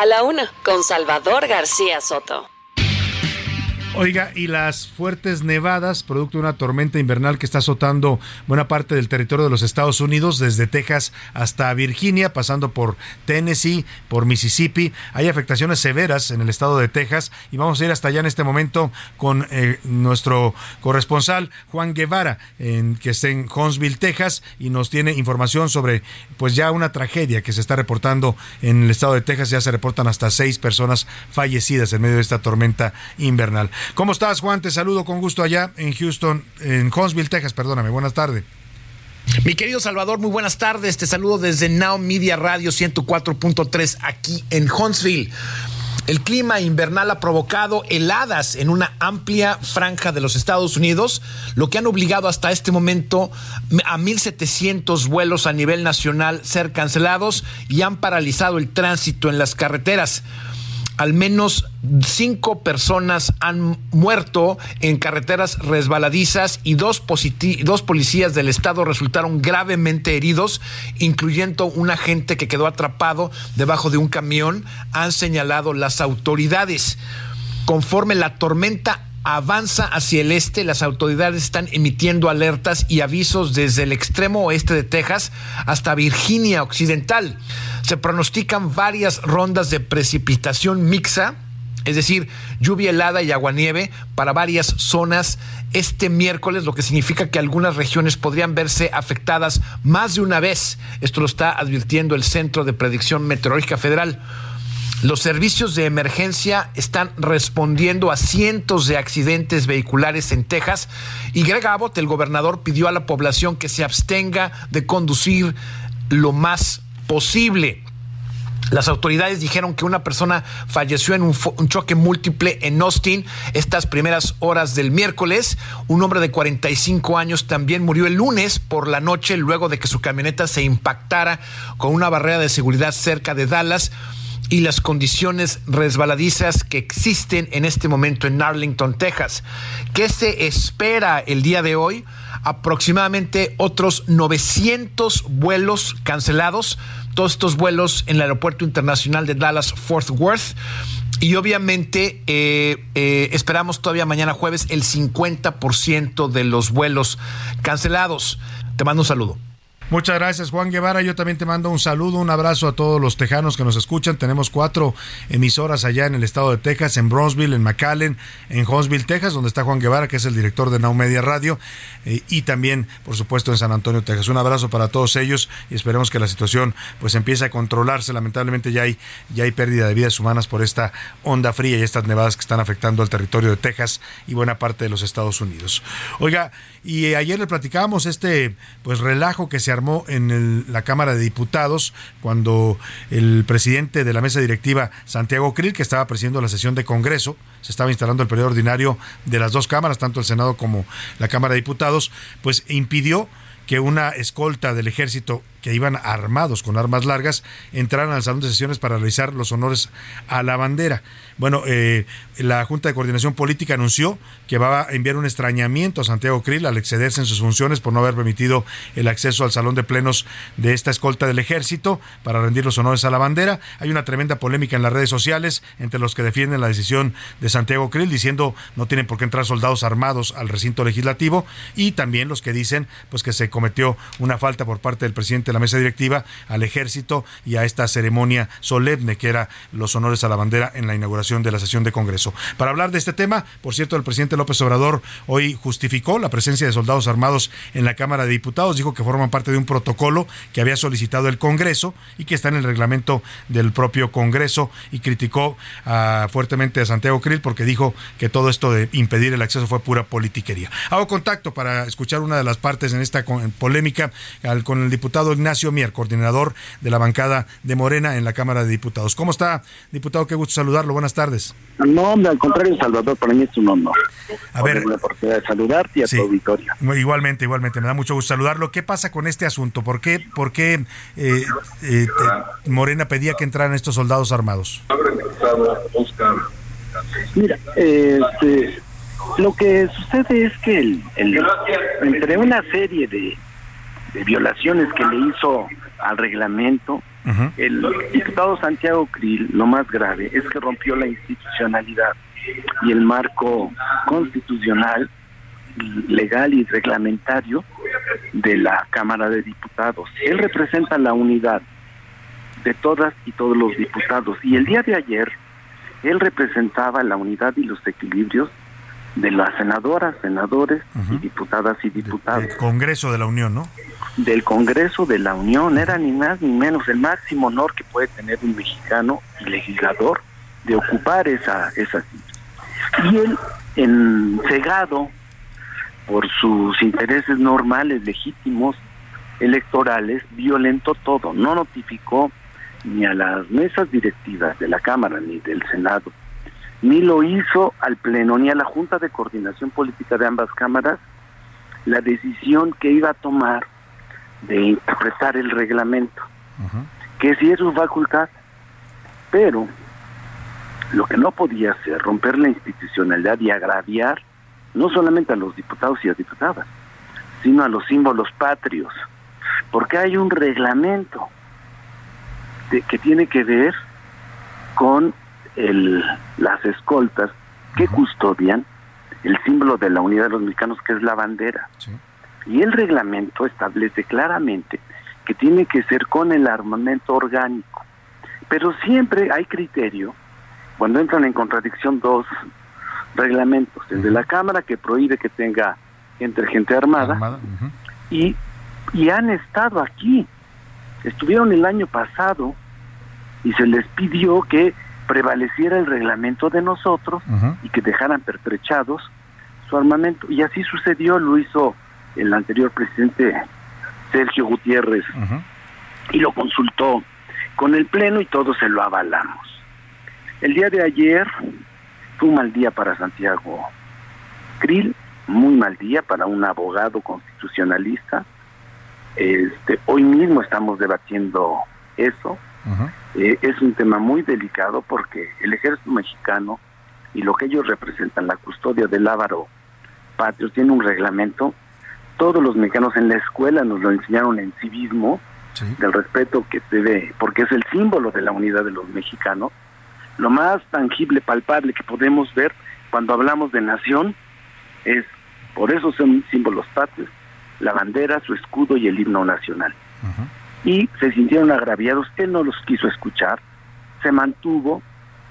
A la una, con Salvador García Soto. Oiga, y las fuertes nevadas, producto de una tormenta invernal que está azotando buena parte del territorio de los Estados Unidos, desde Texas hasta Virginia, pasando por Tennessee, por Mississippi. Hay afectaciones severas en el estado de Texas y vamos a ir hasta allá en este momento con eh, nuestro corresponsal Juan Guevara, en, que está en Huntsville, Texas, y nos tiene información sobre pues ya una tragedia que se está reportando en el estado de Texas. Ya se reportan hasta seis personas fallecidas en medio de esta tormenta invernal. ¿Cómo estás, Juan? Te saludo con gusto allá en Houston, en Huntsville, Texas, perdóname. Buenas tardes. Mi querido Salvador, muy buenas tardes. Te saludo desde Now Media Radio 104.3 aquí en Huntsville. El clima invernal ha provocado heladas en una amplia franja de los Estados Unidos, lo que han obligado hasta este momento a 1.700 vuelos a nivel nacional ser cancelados y han paralizado el tránsito en las carreteras al menos cinco personas han muerto en carreteras resbaladizas y dos, dos, policías del estado resultaron gravemente heridos, incluyendo un agente que quedó atrapado debajo de un camión, han señalado las autoridades. Conforme la tormenta avanza hacia el este, las autoridades están emitiendo alertas y avisos desde el extremo oeste de Texas hasta Virginia Occidental. Se pronostican varias rondas de precipitación mixta, es decir, lluvia helada y aguanieve para varias zonas este miércoles, lo que significa que algunas regiones podrían verse afectadas más de una vez. Esto lo está advirtiendo el Centro de Predicción Meteorológica Federal. Los servicios de emergencia están respondiendo a cientos de accidentes vehiculares en Texas y Greg Abbott, el gobernador, pidió a la población que se abstenga de conducir lo más posible. Las autoridades dijeron que una persona falleció en un, choque múltiple en Austin estas primeras horas del miércoles. Un hombre de 45 años también murió el lunes por la noche luego de que su camioneta se impactara con una barrera de seguridad cerca de Dallas y las condiciones resbaladizas que existen en este momento en Arlington, Texas. ¿Qué se espera el día de hoy? Aproximadamente otros 900 vuelos cancelados, todos estos vuelos en el Aeropuerto Internacional de Dallas Fort Worth. Y obviamente eh, eh, esperamos todavía mañana jueves el 50% de los vuelos cancelados. Te mando un saludo. Muchas gracias, Juan Guevara. Yo también te mando un saludo, un abrazo a todos los tejanos que nos escuchan. Tenemos cuatro emisoras allá en el estado de Texas, en Bronzeville, en McAllen, en Huntsville, Texas, donde está Juan Guevara, que es el director de Now Media Radio, eh, y también, por supuesto, en San Antonio, Texas. Un abrazo para todos ellos y esperemos que la situación pues empiece a controlarse. Lamentablemente ya hay, ya hay pérdida de vidas humanas por esta onda fría y estas nevadas que están afectando al territorio de Texas y buena parte de los Estados Unidos. Oiga, y ayer le platicábamos este pues relajo que se en la Cámara de Diputados cuando el presidente de la mesa directiva, Santiago Krill, que estaba presidiendo la sesión de Congreso, se estaba instalando el periodo ordinario de las dos cámaras, tanto el Senado como la Cámara de Diputados, pues impidió que una escolta del ejército que iban armados con armas largas entraran al salón de sesiones para realizar los honores a la bandera. Bueno, eh, la Junta de Coordinación Política anunció que va a enviar un extrañamiento a Santiago Krill al excederse en sus funciones por no haber permitido el acceso al salón de plenos de esta escolta del ejército para rendir los honores a la bandera. Hay una tremenda polémica en las redes sociales entre los que defienden la decisión de Santiago Krill diciendo no tienen por qué entrar soldados armados al recinto legislativo y también los que dicen pues que se cometió una falta por parte del presidente la mesa directiva, al ejército y a esta ceremonia solemne que era los honores a la bandera en la inauguración de la sesión de Congreso. Para hablar de este tema, por cierto, el presidente López Obrador hoy justificó la presencia de soldados armados en la Cámara de Diputados, dijo que forman parte de un protocolo que había solicitado el Congreso y que está en el reglamento del propio Congreso y criticó ah, fuertemente a Santiago Krill porque dijo que todo esto de impedir el acceso fue pura politiquería. Hago contacto para escuchar una de las partes en esta polémica con el diputado Ignacio Mier, coordinador de la bancada de Morena en la Cámara de Diputados. ¿Cómo está, diputado? Qué gusto saludarlo. Buenas tardes. No, al contrario, Salvador, para mí es un honor. A ver, la oportunidad de saludarte y a tu auditorio. Igualmente, igualmente, me da mucho gusto saludarlo. ¿Qué pasa con este asunto? ¿Por qué, por qué eh, eh, Morena pedía que entraran estos soldados armados? Mira, este, lo que sucede es que el, entre una serie de de violaciones que le hizo al reglamento, el diputado Santiago Krill, lo más grave es que rompió la institucionalidad. y el marco constitucional, legal y reglamentario de la Cámara de Diputados. Él representa la unidad de todas y todos los diputados. Y el día de ayer, él representaba la unidad y los equilibrios de las senadoras, senadores y diputadas y diputados. Del Congreso de la Unión, ¿no? Del Congreso de la Unión, era ni más ni menos el máximo honor que puede tener un mexicano y legislador de ocupar esa, esa. Y él, en, cegado por sus intereses normales, legítimos, electorales, violentó todo, no notificó ni a las mesas directivas de la Cámara ni del Senado, ni lo hizo al Pleno ni a la Junta de Coordinación Política de ambas cámaras la decisión que iba a tomar de interpretar el reglamento, que si es su facultad, pero lo que no podía hacer, romper la institucionalidad y agraviar no solamente a los diputados y a diputadas, sino a los símbolos patrios, porque hay un reglamento que tiene que ver con el, las escoltas que custodian el símbolo de la unidad de los mexicanos, que es la bandera. Y el reglamento establece claramente que tiene que ser con el armamento orgánico. Pero siempre hay criterio cuando entran en contradicción dos reglamentos, el de la Cámara que prohíbe que tenga entre gente armada, y, y han estado aquí. Estuvieron el año pasado y se les pidió que prevaleciera el reglamento de nosotros y que dejaran pertrechados su armamento. Y así sucedió, lo hizo el anterior presidente Sergio Gutiérrez y lo consultó con el Pleno y todos se lo avalamos. El día de ayer fue un mal día para Santiago Krill, muy mal día para un abogado constitucionalista. Este, hoy mismo estamos debatiendo eso. Eh, es un tema muy delicado porque el ejército mexicano y lo que ellos representan, la custodia del Ávaro Patrio, tiene un reglamento. Todos los mexicanos en la escuela nos lo enseñaron en civismo, del respeto que debe, porque es el símbolo de la unidad de los mexicanos. Lo más tangible, palpable que podemos ver cuando hablamos de nación es, por eso son símbolos patrios, la bandera, su escudo y el himno nacional y se sintieron agraviados. Él no los quiso escuchar, se mantuvo,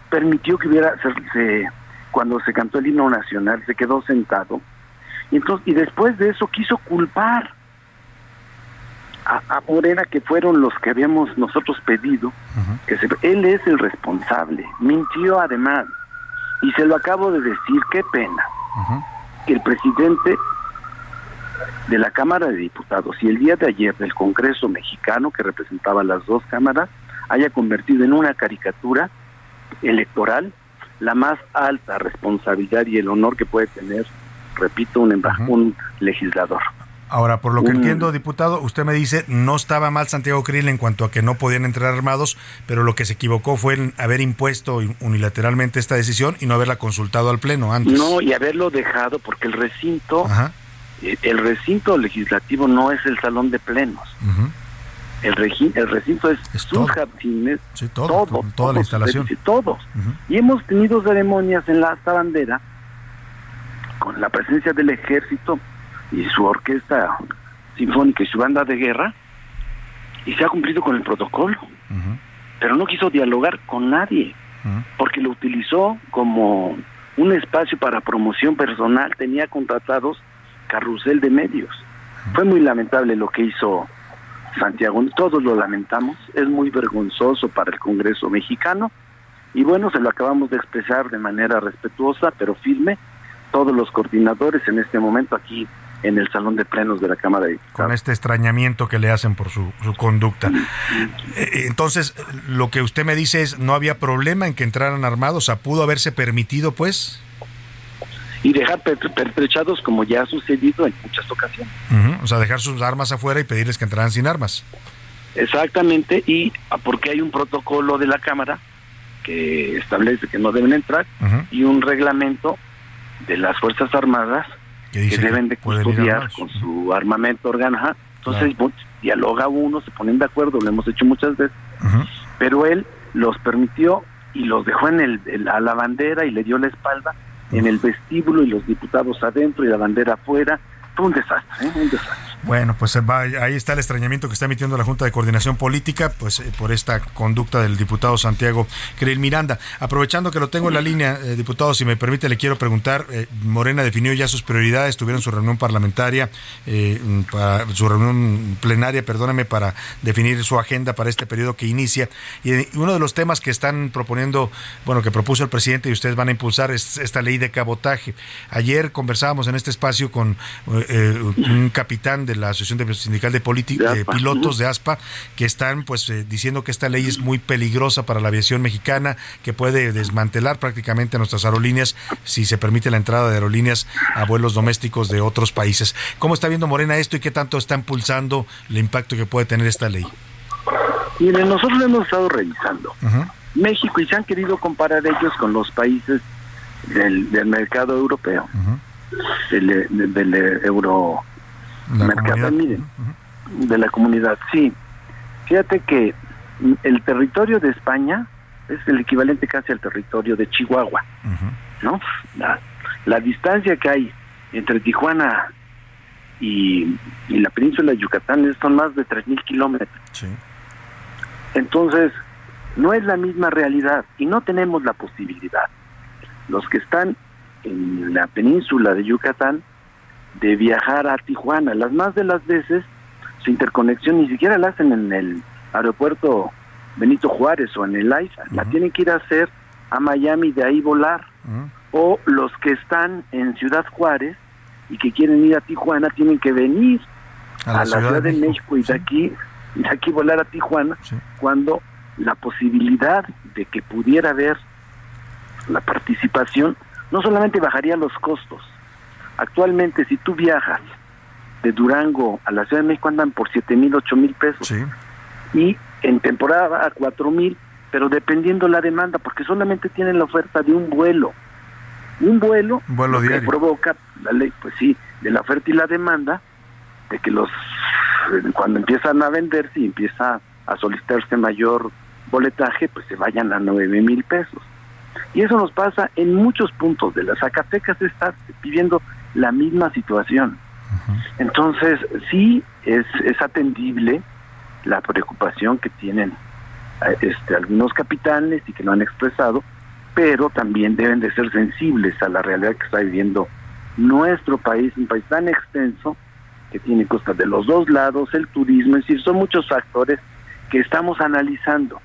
permitió que hubiera, se, cuando se cantó el himno nacional, se quedó sentado y entonces y después de eso quiso culpar a, a Morena que fueron los que habíamos nosotros pedido que se, él es el responsable mintió además y se lo acabo de decir qué pena que el presidente de la Cámara de Diputados y el día de ayer del Congreso mexicano, que representaba las dos cámaras, haya convertido en una caricatura electoral la más alta responsabilidad y el honor que puede tener, repito, un, un legislador. Ahora, por lo que entiendo, diputado, usted me dice, no estaba mal Santiago Krill en cuanto a que no podían entrar armados, pero lo que se equivocó fue en haber impuesto unilateralmente esta decisión y no haberla consultado al Pleno antes. No, y haberlo dejado porque el recinto eh, el recinto legislativo no es el salón de plenos. el, el recinto es, sus jardines, todo, toda la instalación. Todos. Y hemos tenido ceremonias en la bandera con la presencia del ejército y su orquesta sinfónica y su banda de guerra y se ha cumplido con el protocolo. Pero no quiso dialogar con nadie porque lo utilizó como un espacio para promoción personal, tenía contratados carrusel de medios. Fue muy lamentable lo que hizo Santiago, todos lo lamentamos, es muy vergonzoso para el Congreso mexicano. Y bueno, se lo acabamos de expresar de manera respetuosa pero firme, todos los coordinadores en este momento aquí en el salón de plenos de la Cámara de Diputados. Con este extrañamiento que le hacen por su, su conducta. Eh, entonces, lo que usted me dice es, no había problema en que entraran armados, o sea, pudo haberse permitido, pues y dejar pertrechados como ya ha sucedido en muchas ocasiones. O sea, dejar sus armas afuera y pedirles que entraran sin armas. Exactamente, y ah, porque hay un protocolo de la Cámara que establece que no deben entrar y un reglamento de las Fuerzas Armadas que deben de custodiar con su armamento orgánico. Entonces, dialoga uno, se ponen de acuerdo, lo hemos hecho muchas veces, pero él los permitió y los dejó en el, a la bandera y le dio la espalda en el vestíbulo y los diputados adentro y la bandera afuera. Fue un desastre, ¿eh? un desastre. Bueno, pues eh, ahí está el extrañamiento que está emitiendo la Junta de Coordinación Política, pues eh, por esta conducta del diputado Santiago Krill Miranda. Aprovechando que lo tengo en la línea, eh, diputado, si me permite, le quiero preguntar, Morena definió ya sus prioridades, tuvieron su reunión parlamentaria, para, su reunión plenaria, perdóname, para definir su agenda para este periodo que inicia. Y uno de los temas que están proponiendo, bueno, que propuso el presidente y ustedes van a impulsar es esta ley de cabotaje. Ayer conversábamos en este espacio con un capitán de la Asociación Sindical de, de Pilotos de ASPA, que están pues eh, diciendo que esta ley es muy peligrosa para la aviación mexicana, que puede desmantelar prácticamente nuestras aerolíneas si se permite la entrada de aerolíneas a vuelos domésticos de otros países. ¿Cómo está viendo Morena esto y qué tanto está impulsando el impacto que puede tener esta ley? Miren, nosotros lo hemos estado revisando. México y se han querido comparar ellos con los países del, mercado europeo, del, del, euro mercado de la comunidad, sí. Fíjate que el territorio de España es el equivalente casi al territorio de Chihuahua, ¿no? La, distancia que hay entre Tijuana y, la península de Yucatán son más de 3.000 kilómetros. Entonces, no es la misma realidad y no tenemos la posibilidad. Los que están en la península de Yucatán de viajar a Tijuana. Las más de las veces su interconexión ni siquiera la hacen en el aeropuerto Benito Juárez o en el AIFA, la tienen que ir a hacer a Miami y de ahí volar. O los que están en Ciudad Juárez y que quieren ir a Tijuana tienen que venir a la, Ciudad, de México, y de aquí de aquí volar a Tijuana cuando la posibilidad de que pudiera haber la participación no solamente bajaría los costos, Actualmente, si tú viajas de Durango a la Ciudad de México andan por siete mil, ocho mil pesos. Y en temporada a cuatro mil, pero dependiendo la demanda, porque solamente tienen la oferta de un vuelo. Un vuelo, vuelo que provoca la ley, pues sí, de la oferta y la demanda, de que los, cuando empiezan a venderse y empieza a solicitarse mayor boletaje, pues se vayan a nueve mil pesos. Y eso nos pasa en muchos puntos de las Zacatecas, está pidiendo la misma situación. Entonces, sí es, es atendible la preocupación que tienen este, algunos capitanes y que lo han expresado, pero también deben de ser sensibles a la realidad que está viviendo nuestro país, un país tan extenso que tiene costas de los dos lados, el turismo, es decir, son muchos factores que estamos analizando.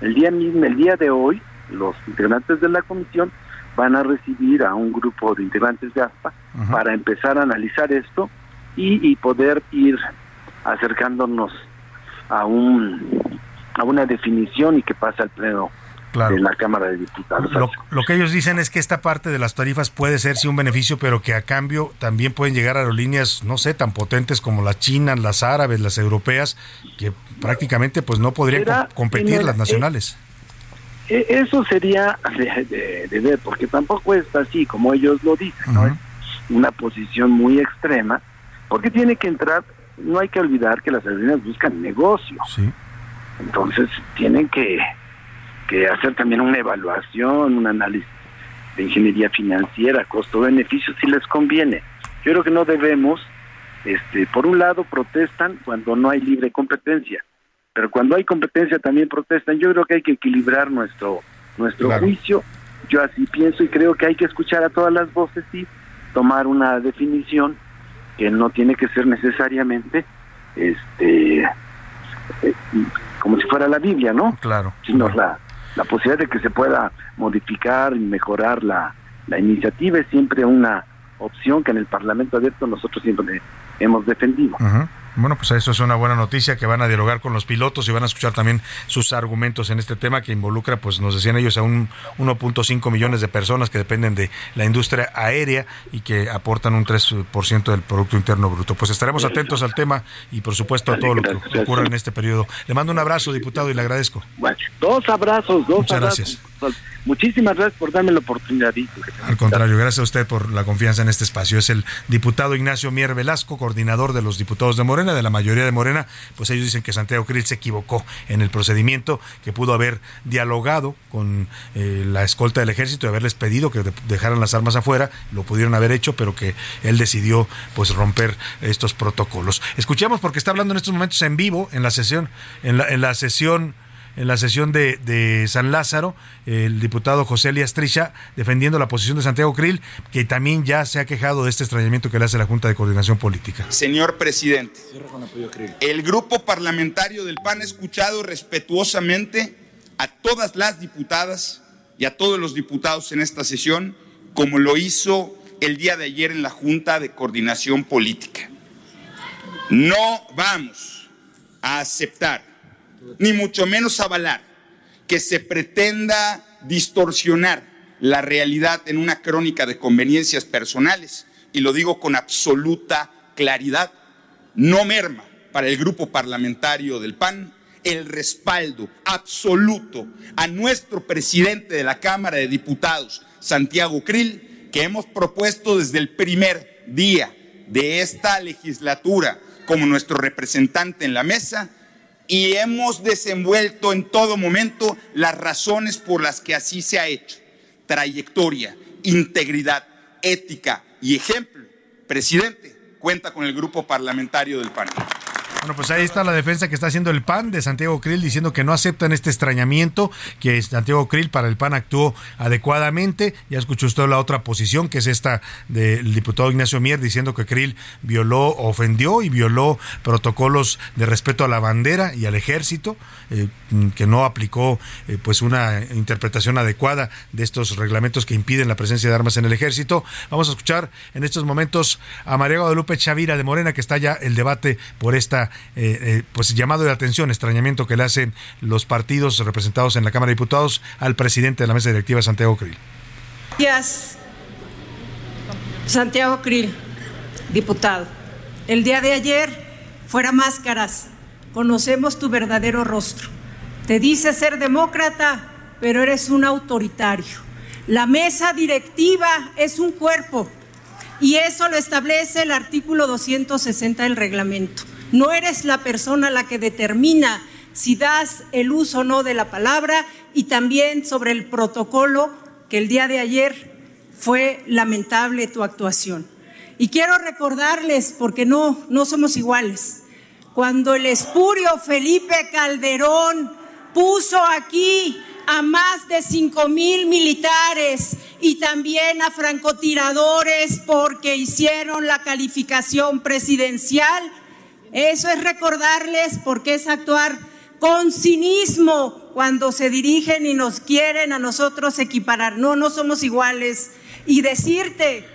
El día mismo, el día de hoy, los integrantes de la comisión van a recibir a un grupo de integrantes de ASPA para empezar a analizar esto y, poder ir acercándonos a un a una definición y que pase al pleno de la Cámara de Diputados. Lo, que ellos dicen es que esta parte de las tarifas puede ser sí un beneficio, pero que a cambio también pueden llegar aerolíneas, no sé, tan potentes como las chinas, las árabes, las europeas, que prácticamente pues no podrían competir las nacionales. E, eso sería de, ver, porque tampoco es así como ellos lo dicen, ¿no? Es una posición muy extrema, porque tiene que entrar, no hay que olvidar que las aerolíneas buscan negocio. Entonces tienen que, que hacer también una evaluación, un análisis de ingeniería financiera, costo-beneficio, si les conviene. Yo creo que no debemos, este, por un lado, protestan cuando no hay libre competencia pero cuando hay competencia también protestan. Yo creo que hay que equilibrar nuestro nuestro juicio. Yo así pienso y creo que hay que escuchar a todas las voces y tomar una definición que no tiene que ser necesariamente este eh, como si fuera la Biblia, ¿no? Claro. Sino la la posibilidad de que se pueda modificar y mejorar la, la iniciativa es siempre una opción que en el Parlamento abierto nosotros siempre hemos defendido. Bueno, pues eso es una buena noticia que van a dialogar con los pilotos y van a escuchar también sus argumentos en este tema que involucra, pues nos decían ellos, a un 1.5 millones de personas que dependen de la industria aérea y que aportan un 3% del Producto Interno Bruto. Pues estaremos atentos al tema y por supuesto a todo lo que ocurre en este periodo. Le mando un abrazo, diputado, y le agradezco. dos abrazos, dos Muchas gracias. Muchísimas gracias por darme la oportunidad. Al contrario, gracias a usted por la confianza en este espacio. Es el diputado Ignacio Mier Velasco, coordinador de los diputados de Morena, de la mayoría de Morena. Pues ellos dicen que Santiago Krill se equivocó en el procedimiento, que pudo haber dialogado con eh, la escolta del ejército y haberles pedido que dejaran las armas afuera. Lo pudieron haber hecho, pero que él decidió pues romper estos protocolos. Escuchamos porque está hablando en estos momentos en vivo en la sesión, en la, en la sesión en la sesión de, San Lázaro, el diputado José Elías Trisha defendiendo la posición de Santiago Krill, que también ya se ha quejado de este extrañamiento que le hace la Junta de Coordinación Política. Señor presidente, el grupo parlamentario del PAN ha escuchado respetuosamente a todas las diputadas y a todos los diputados en esta sesión, como lo hizo el día de ayer en la Junta de Coordinación Política. No vamos a aceptar ni mucho menos avalar que se pretenda distorsionar la realidad en una crónica de conveniencias personales, y lo digo con absoluta claridad, no merma para el grupo parlamentario del PAN el respaldo absoluto a nuestro presidente de la Cámara de Diputados, Santiago Krill, que hemos propuesto desde el primer día de esta legislatura como nuestro representante en la mesa y hemos desenvuelto en todo momento las razones por las que así se ha hecho. Trayectoria, integridad, ética y ejemplo. Presidente, cuenta con el grupo parlamentario del PAN. Bueno, pues ahí está la defensa que está haciendo el PAN de Santiago Krill diciendo que no aceptan este extrañamiento, que Santiago Krill para el PAN actuó adecuadamente. Ya escuchó usted la otra posición, que es esta del diputado Ignacio Mier, diciendo que Krill violó, ofendió y violó protocolos de respeto a la bandera y al ejército, eh, que no aplicó eh, pues una interpretación adecuada de estos reglamentos que impiden la presencia de armas en el ejército. Vamos a escuchar en estos momentos a María Guadalupe Chavira de Morena, que está ya el debate por esta eh, eh, pues llamado de atención, extrañamiento que le hacen los partidos representados en la Cámara de Diputados al presidente de la mesa directiva, Santiago Krill. Gracias, Santiago Krill, diputado. El día de ayer, fuera máscaras, conocemos tu verdadero rostro. Te dices ser demócrata, pero eres un autoritario. La mesa directiva es un cuerpo y eso lo establece el artículo 260 del reglamento. No eres la persona la que determina si das el uso o no de la palabra y también sobre el protocolo que el día de ayer fue lamentable tu actuación. Y quiero recordarles, porque no, no somos iguales, cuando el espurio Felipe Calderón puso aquí a más de cinco mil militares y también a francotiradores porque hicieron la calificación presidencial, eso es recordarles porque es actuar con cinismo cuando se dirigen y nos quieren a nosotros equiparar. No, no somos iguales. Y decirte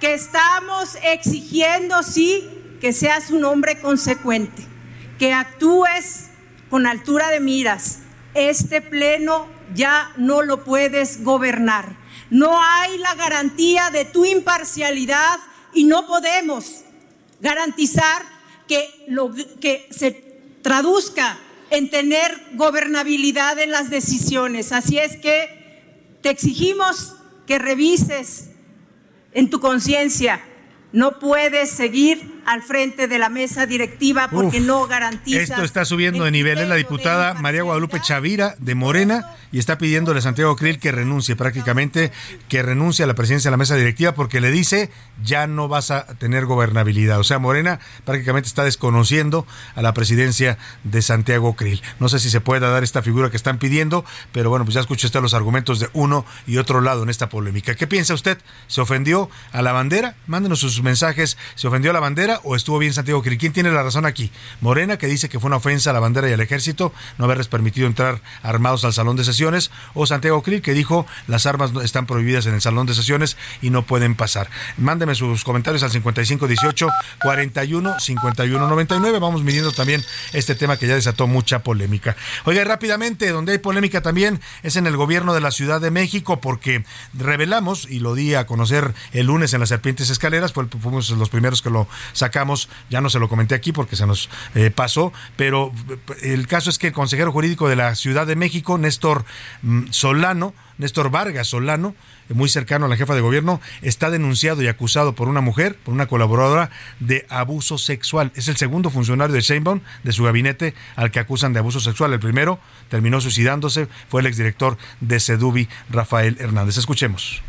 que estamos exigiendo, sí, que seas un hombre consecuente, que actúes con altura de miras. Este pleno ya no lo puedes gobernar. No hay la garantía de tu imparcialidad y no podemos garantizar que, lo, que se traduzca en tener gobernabilidad en las decisiones. Así es que te exigimos que revises en tu conciencia. No puedes seguir al frente de la mesa directiva porque no garantiza. Esto está subiendo de nivel. Es la diputada María Guadalupe Chavira de Morena y está pidiéndole a Santiago Krill que renuncie prácticamente, que renuncie a la presidencia de la mesa directiva porque le dice ya no vas a tener gobernabilidad. O sea, Morena prácticamente está desconociendo a la presidencia de Santiago Krill. No sé si se pueda dar esta figura que están pidiendo, pero bueno, pues ya escuchó usted los argumentos de uno y otro lado en esta polémica. ¿Qué piensa usted? ¿Se ofendió a la bandera? Mándenos sus mensajes. ¿Se ofendió a la bandera? O estuvo bien Santiago Krill? ¿Quién tiene la razón aquí? Morena, que dice que fue una ofensa a la bandera y al ejército no haberles permitido entrar armados al salón de sesiones, o Santiago Krill, que dijo las armas están prohibidas en el salón de sesiones y no pueden pasar. Mándeme sus comentarios al 5518 41 51 99. Vamos midiendo también este tema que ya desató mucha polémica. Oiga, rápidamente, donde hay polémica también es en el gobierno de la Ciudad de México, porque revelamos, y lo di a conocer el lunes en las Serpientes Escaleras, fuimos los primeros que lo sacamos, ya no se lo comenté aquí porque se nos eh, pasó, pero el caso es que el consejero jurídico de la Ciudad de México, Néstor mm, Solano, Néstor Vargas Solano, muy cercano a la jefa de gobierno, está denunciado y acusado por una mujer, por una colaboradora, de abuso sexual. Es el segundo funcionario de Sheinbaum, de su gabinete, al que acusan de abuso sexual. El primero terminó suicidándose, fue el exdirector de Sedubi, Rafael Hernández. Escuchemos.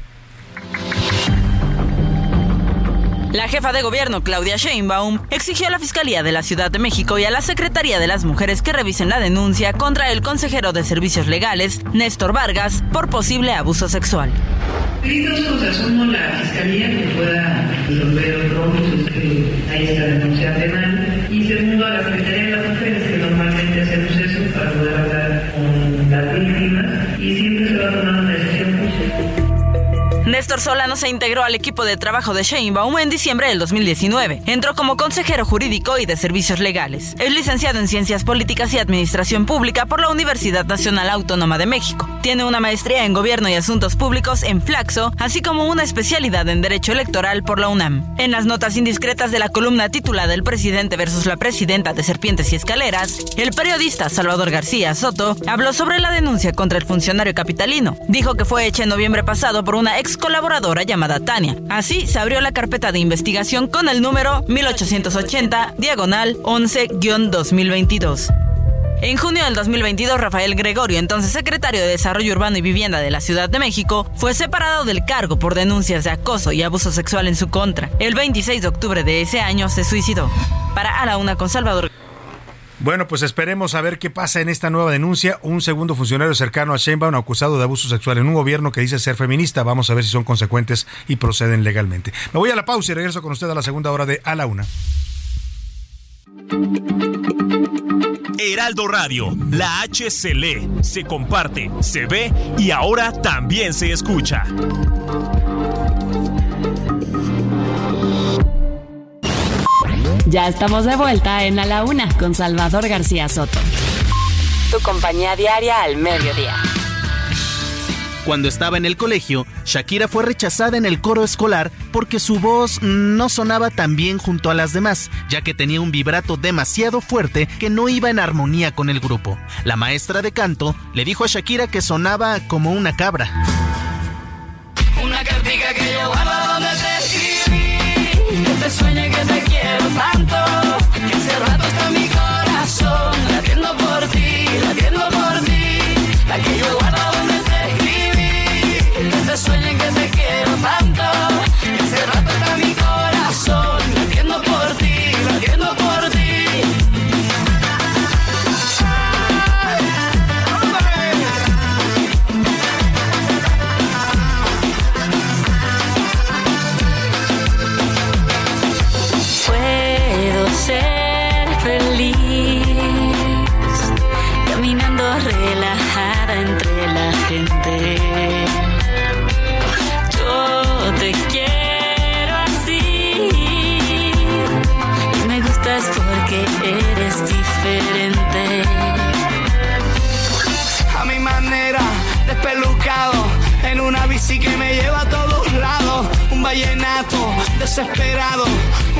La jefa de gobierno, Claudia Sheinbaum, exigió a la Fiscalía de la Ciudad de México y a la Secretaría de las Mujeres que revisen la denuncia contra el consejero de Servicios Legales, Néstor Vargas, por posible abuso sexual. La Fiscalía que pueda resolver que hay esta denuncia Néstor Solano se integró al equipo de trabajo de Sheinbaum en diciembre del 2019. Entró como consejero jurídico y de servicios legales. Es licenciado en Ciencias Políticas y Administración Pública por la Universidad Nacional Autónoma de México. Tiene una maestría en Gobierno y Asuntos Públicos en Flaxo, así como una especialidad en Derecho Electoral por la UNAM. En las notas indiscretas de la columna titulada El presidente versus la presidenta de Serpientes y Escaleras, el periodista Salvador García Soto habló sobre la denuncia contra el funcionario capitalino. Dijo que fue hecha en noviembre pasado por una ex colaboradora llamada Tania. Así se abrió la carpeta de investigación con el número 1880 diagonal 11-2022. En junio del 2022, Rafael Gregorio, entonces secretario de Desarrollo Urbano y Vivienda de la Ciudad de México, fue separado del cargo por denuncias de acoso y abuso sexual en su contra. El 26 de octubre de ese año se suicidó. Para A la Una con Salvador. Bueno, pues esperemos a ver qué pasa en esta nueva denuncia. Un segundo funcionario cercano a Sheinbaum acusado de abuso sexual en un gobierno que dice ser feminista. Vamos a ver si son consecuentes y proceden legalmente. Me voy a la pausa y regreso con usted a la segunda hora de A la Una. Heraldo Radio, la H se lee, se comparte, se ve y ahora también se escucha. Ya estamos de vuelta en A la Una con Salvador García Soto. Tu compañía diaria al mediodía. Cuando estaba en el colegio, Shakira fue rechazada en el coro escolar porque su voz no sonaba tan bien junto a las demás, ya que tenía un vibrato demasiado fuerte que no iba en armonía con el grupo. La maestra de canto le dijo a Shakira que sonaba como una cabra. Una cartica que yo desesperado,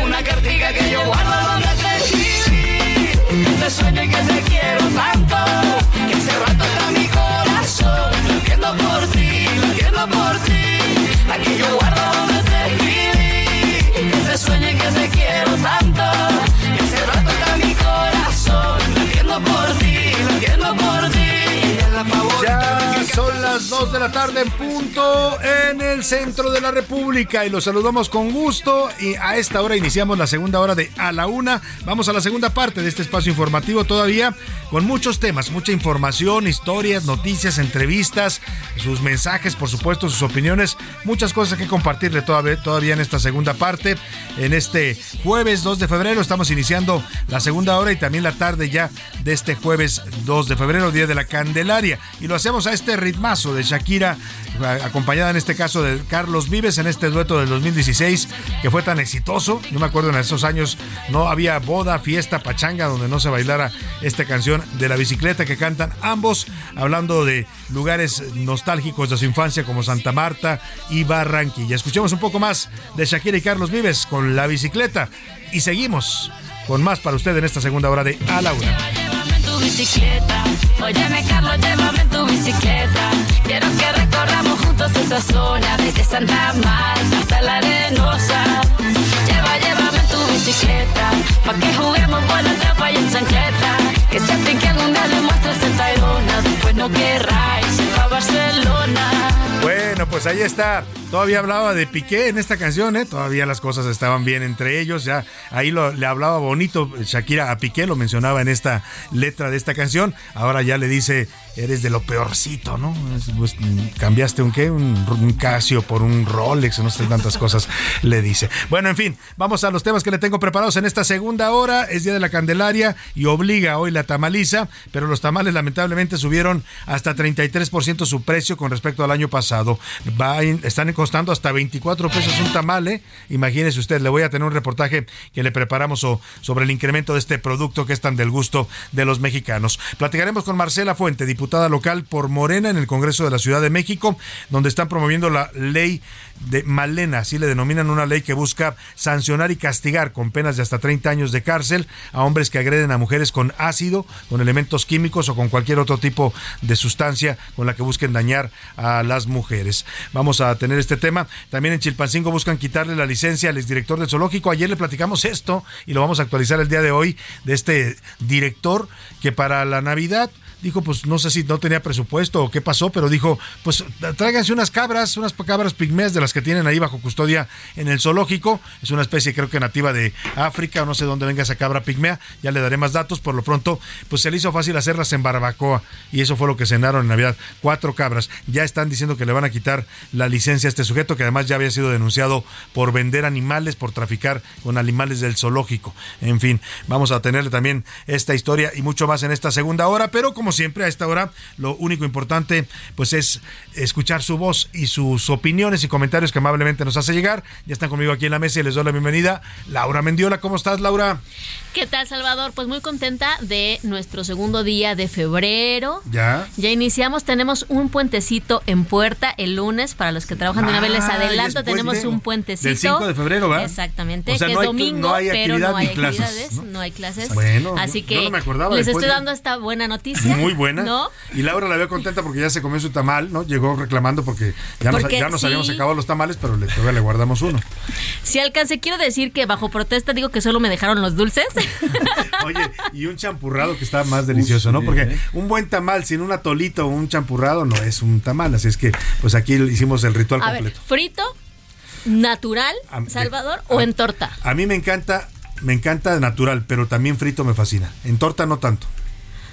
una cartica que yo guardo donde te escribí, que te sueño y que te quiero son las 2 de la tarde en punto en el centro de la República y los saludamos con gusto y a esta hora iniciamos la segunda hora de A la Una. Vamos a la segunda parte de este espacio informativo todavía con muchos temas, mucha información, historias, noticias, entrevistas, sus mensajes, por supuesto, sus opiniones, muchas cosas que compartirle todavía, en esta segunda parte. En este jueves 2 de febrero estamos iniciando la segunda hora y también la tarde ya de este jueves 2 de febrero, Día de la Candelaria. Y lo hacemos a este ritmazo de Shakira, acompañada en este caso de Carlos Vives en este dueto del 2016 que fue tan exitoso. Yo me acuerdo en esos años no había boda, fiesta, pachanga donde no se bailara esta canción de la bicicleta que cantan ambos, hablando de lugares nostálgicos de su infancia como Santa Marta y Barranquilla. Escuchemos un poco más de Shakira y Carlos Vives con la bicicleta y seguimos con más para usted en esta segunda hora de A la. Bicicleta. Óyeme, Carlos, llévame en tu bicicleta. Quiero que recorramos juntos esa zona, desde Santa Marta hasta la Arenosa. Lleva, llévame en tu bicicleta, pa' que juguemos con la trampa y en chancleta. Que se que algún día le muestres el Tayrona, después no querráis ir a Barcelona. Bueno, pues ahí está. Todavía hablaba de Piqué en esta canción, ¿eh? Todavía las cosas estaban bien entre ellos. Ya ahí le hablaba bonito Shakira a Piqué, lo mencionaba en esta letra de esta canción. Ahora ya le dice, eres de lo peorcito, ¿no? Pues, cambiaste un qué, un, Casio por un Rolex, no sé tantas cosas le dice. Bueno, en fin, vamos a los temas que le tengo preparados en esta segunda hora. Es Día de la Candelaria y obliga hoy la tamaliza, pero los tamales lamentablemente subieron hasta 33% su precio con respecto al año pasado. Están costando hasta 24 pesos un tamal, ¿eh? Imagínese usted, le voy a tener un reportaje que le preparamos sobre el incremento de este producto que es tan del gusto de los mexicanos. Platicaremos con Marcela Fuente, diputada diputada local por Morena en el Congreso de la Ciudad de México, donde están promoviendo la ley de Malena, así le denominan una ley que busca sancionar y castigar con penas de hasta 30 años de cárcel a hombres que agreden a mujeres con ácido, con elementos químicos o con cualquier otro tipo de sustancia con la que busquen dañar a las mujeres. Vamos a tener este tema. También en Chilpancingo buscan quitarle la licencia al exdirector del zoológico. Ayer le platicamos esto y lo vamos a actualizar el día de hoy de este director que para la Navidad dijo, pues no sé si no tenía presupuesto o qué pasó, pero dijo, pues tráiganse unas cabras, unas cabras pigmeas de las que tienen ahí bajo custodia en el zoológico. Es una especie creo que nativa de África, o no sé dónde venga esa cabra pigmea, ya le daré más datos. Por lo pronto, pues se le hizo fácil hacerlas en barbacoa y eso fue lo que cenaron en Navidad. Cuatro cabras. Ya están diciendo que le van a quitar la licencia a este sujeto que además ya había sido denunciado por vender animales, por traficar con animales del zoológico. En fin, vamos a tenerle también esta historia y mucho más en esta segunda hora, pero como siempre a esta hora lo único importante pues es escuchar su voz y sus opiniones y comentarios que amablemente nos hace llegar. Ya están conmigo aquí en la mesa y les doy la bienvenida. Laura Mendiola, ¿cómo estás Laura? ¿Qué tal Salvador? Pues muy contenta de nuestro segundo día de febrero. Ya. Ya iniciamos, tenemos un puentecito en puerta el lunes para los que trabajan de una vez les adelanto, tenemos un puentecito. Del 5 de febrero, ¿va? Exactamente, que es domingo, pero no hay actividades, no, hay clases. Bueno, así que les estoy dando esta buena noticia. Muy buena. ¿no? Y Laura la veo contenta porque ya se comió su tamal, ¿no? Llegó reclamando porque ya, nos, ya nos habíamos acabado los tamales, pero le, todavía le guardamos uno. Si alcance, quiero decir que bajo protesta digo que solo me dejaron los dulces. Oye, y un champurrado que está más delicioso, ¿no? Porque ¿eh? un buen tamal sin un atolito o un champurrado no es un tamal, así es que pues aquí hicimos el ritual completo. frito, natural, Salvador, o en torta. A mí me encanta, me encanta natural, pero también frito me fascina. En torta no tanto.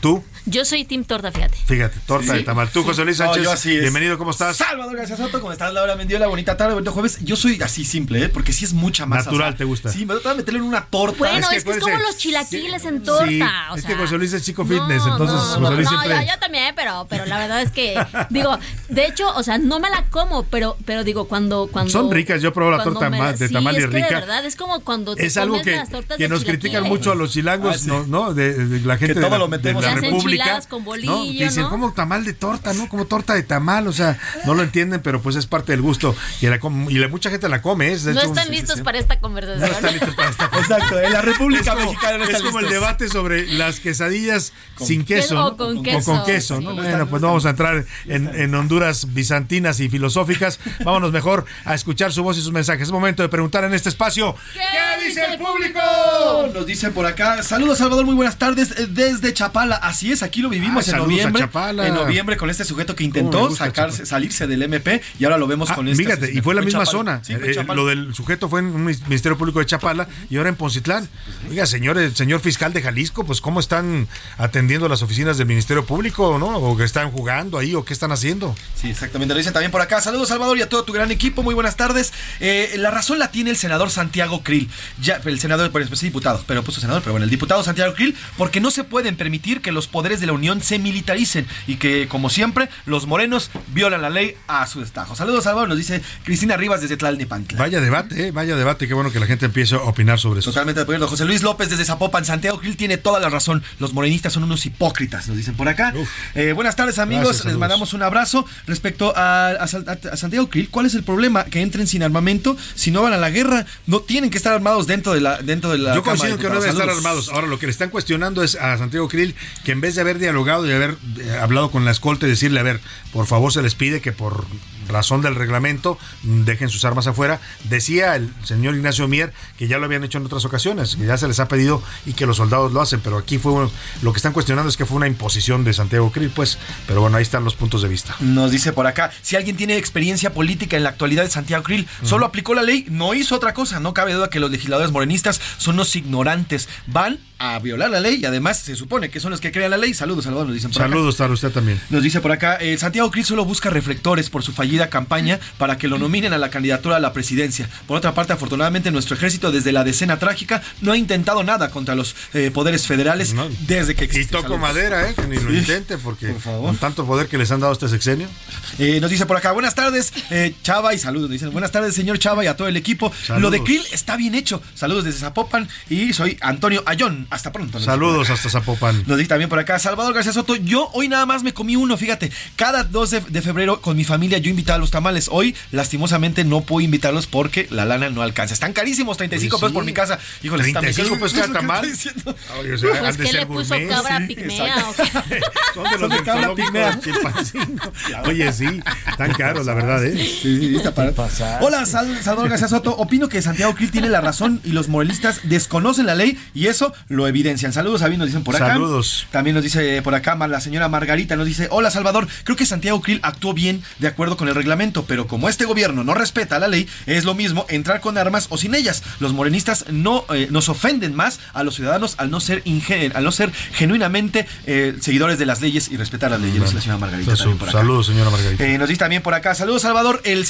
¿Tú? Yo soy Tim Torta, fíjate. Fíjate, torta de tamal. Tú, José Luis Sánchez. yo así es. Bienvenido, ¿cómo estás? Salvador García Soto, ¿cómo estás? Laura la bonita tarde, bonito jueves. Yo soy así simple, ¿eh? Porque sí es mucha masa. Natural, ¿te gusta? Sí, me voy a meterle en una torta. Bueno, es que es, como los chilaquiles en torta. Sí, es que José Luis es chico fitness, entonces José Luis siempre... No, yo, también, pero, pero la verdad es que, digo, de hecho, o sea, no me la como, pero, pero digo, cuando... cuando Son ricas, yo probé la torta de tamal y rica. de verdad, es como cuando Es algo que, que nos critican mucho a los chilangos, ah, ¿no? De la gente de la República. Con bolillo, ¿no? Que dicen, como tamal de torta, ¿no? Como torta de tamal, o sea, no lo entienden, pero pues es parte del gusto. Y, la, y mucha gente la come. Es, no están listos para esta conversación. No están listos para esta conversación. Exacto, en la República Mexicana no Es como el debate sobre las quesadillas sin queso. O con queso. O con queso, ¿no? bueno, pues no vamos a entrar en, en, Honduras bizantinas y filosóficas. Vámonos mejor a escuchar su voz y sus mensajes. Es momento de preguntar en este espacio. ¿Qué, dice el público? Nos dicen por acá. Saludos, Salvador, muy buenas tardes desde Chapala. Así es, aquí lo vivimos ah, en noviembre. En noviembre con este sujeto que intentó sacarse, salirse del MP y ahora lo vemos ah, con este. Fíjate, y fue la misma zona. Eh, lo del sujeto fue en un Ministerio Público de Chapala y ahora en Poncitlán. Oiga, señor, el señor fiscal de Jalisco, pues cómo están atendiendo las oficinas del Ministerio Público, ¿no? O que están jugando ahí o qué están haciendo. Sí, exactamente. Lo dicen también por acá. Saludos, Salvador, y a todo tu gran equipo. Muy buenas tardes. Eh, la razón la tiene el senador Santiago Krill. Ya, el senador, pues, diputado, pero puso senador, pero bueno, el diputado Santiago Krill, porque no se pueden permitir que los poderes de la Unión se militaricen y que, como siempre, los morenos violan la ley a su destajo. Saludos, Salvador, nos dice Cristina Rivas desde Tlalnepantla. Vaya debate, eh, vaya debate, qué bueno que la gente empiece a opinar sobre eso. Totalmente de acuerdo. José Luis López desde Zapopan, Santiago Krill tiene toda la razón. Los morenistas son unos hipócritas, nos dicen por acá. Eh, buenas tardes, amigos. Les mandamos un abrazo. Respecto a, Santiago Krill, ¿cuál es el problema? Que entren sin armamento, si no van a la guerra, no tienen que estar armados dentro de la dentro de la Yo considero que no deben estar armados. Ahora lo que le están cuestionando es a Santiago Krill que en vez de haber dialogado y haber eh, hablado con la escolta y decirle, a ver, por favor se les pide que por razón del reglamento, dejen sus armas afuera. Decía el señor Ignacio Mier que ya lo habían hecho en otras ocasiones, que ya se les ha pedido y que los soldados lo hacen, pero aquí fue lo que están cuestionando es que fue una imposición de Santiago Krill, pues, pero bueno, ahí están los puntos de vista. Nos dice por acá, si alguien tiene experiencia política en la actualidad de Santiago Krill, solo aplicó la ley, no hizo otra cosa, no cabe duda que los legisladores morenistas son los ignorantes, van a violar la ley y además se supone que son los que crean la ley. Saludos, Salvador, nos dicen por Saludos para usted también. Nos dice por acá, eh, Santiago Cris solo busca reflectores por su fallida campaña para que lo nominen a la candidatura a la presidencia. Por otra parte, afortunadamente, nuestro ejército desde la decena trágica no ha intentado nada contra los eh, poderes federales desde que existe. Y toco madera, ¿eh? Que ni lo intente, porque con tanto poder que les han dado este sexenio. Eh, nos dice por acá, buenas tardes, Chava, y saludos. Nos dicen, buenas tardes, señor Chava, y a todo el equipo. Lo de Krill está bien hecho. Saludos desde Zapopan y soy Antonio Ayón. Hasta pronto. Saludos hasta Zapopan. Nos dice también por acá, Salvador García Soto, yo hoy nada más me comí uno, fíjate, cada 2 de, febrero con mi familia yo invitaba a los tamales. Hoy, lastimosamente, no puedo invitarlos porque la lana no alcanza. Están carísimos, 35 pesos por mi casa. Híjole, 35 pesos cada tamal. Oye, o sea, pues que le puso cabra pigmea o qué? Son de los de cabra pigmea. Oye, sí, tan caros, la verdad, ¿eh? Sí, está para Hola, Salvador García Soto. Opino que Santiago Krill tiene la razón y los morelistas desconocen la ley y eso lo evidencian. Saludos Saludos, nos dicen por acá. Saludos. También nos dice por acá la señora Margarita, nos dice, hola Salvador, creo que Santiago Krill actuó bien de acuerdo con el reglamento, pero como este gobierno no respeta la ley, es lo mismo entrar con armas o sin ellas. Los morenistas no eh, nos ofenden más a los ciudadanos al no ser al no ser genuinamente eh, seguidores de las leyes y respetar las leyes. la señora Margarita. saludos, señora Margarita. Eh, nos dice también por acá, saludos Salvador, el,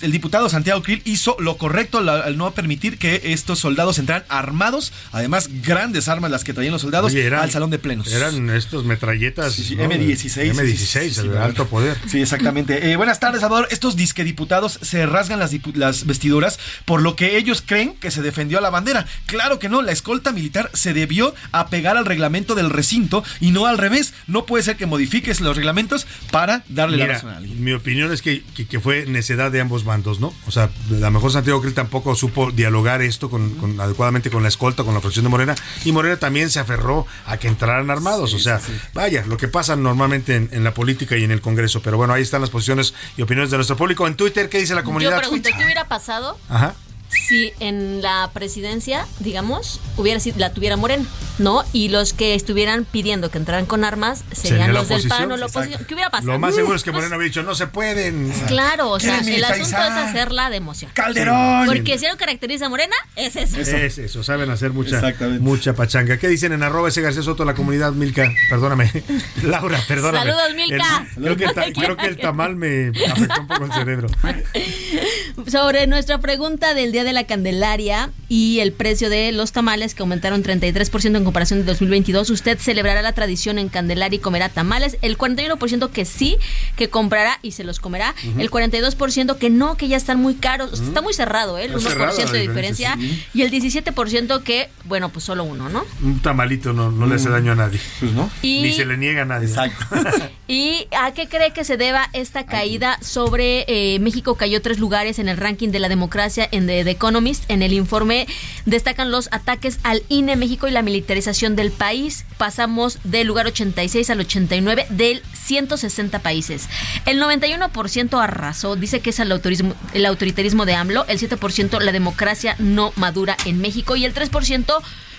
el, diputado Santiago Krill hizo lo correcto al no permitir que estos soldados entraran armados, además grandes armas las que traían los soldados al salón de plenos. Eran estos metralletas M16. M16, el alto poder. Sí, exactamente. Eh, buenas tardes, Salvador. Estos disque diputados se rasgan las, las vestiduras por lo que ellos creen que se defendió a la bandera. Claro que no, la escolta militar se debió apegar al reglamento del recinto y no al revés. No puede ser que modifiques los reglamentos para darle la razón a alguien. Mi opinión es que, que, fue necedad de ambos bandos, ¿no? O sea, a lo mejor Santiago Krill tampoco supo dialogar esto con, adecuadamente con la escolta, con la fracción de Morena, y Morena también se aferró a que entraran armados. o sea, vaya, lo que pasa normalmente en, la política y en el Congreso. Pero bueno, ahí están las posiciones y opiniones de nuestro público. En Twitter, ¿qué dice la comunidad? Yo pregunté, ¿qué hubiera pasado? Ajá si en la presidencia, digamos, hubiera sido, la tuviera Morena, ¿no? Y los que estuvieran pidiendo que entraran con armas serían los del PAN o la oposición. ¿Qué hubiera pasado? Lo más seguro es que Morena hubiera dicho, no se pueden. Claro, o sea, el asunto es hacerla de emoción. ¡Calderón! Porque si algo caracteriza a Morena, es eso. Es eso, saben hacer mucha, mucha pachanga. ¿Qué dicen en arroba ese García Soto la comunidad Milka? Perdóname. Laura, perdóname. Saludos, Milka. creo, que el, creo que el tamal me afectó un poco el cerebro. Sobre nuestra pregunta del día de la Candelaria y el precio de los tamales que aumentaron 33% en comparación de 2022, usted celebrará la tradición en Candelaria y comerá tamales. El 41% que sí, que comprará y se los comerá. El 42% que no, que ya están muy caros. Está muy cerrado, ¿eh? El 1% de diferencia. Y el 17% que, bueno, pues solo uno, ¿no? Un tamalito no, no le hace mm. daño a nadie. Pues no. Ni se le niega a nadie. Exacto. ¿Y a qué cree que se deba esta caída sobre eh, México cayó tres lugares en el ranking de la democracia en The, Economist. En el informe destacan los ataques al INE México y la militarización del país. Pasamos del lugar 86 al 89 del 160 países. El 91% arrasó, dice que es el, autorismo, el autoritarismo de AMLO, el 7% la democracia no madura en México y el 3%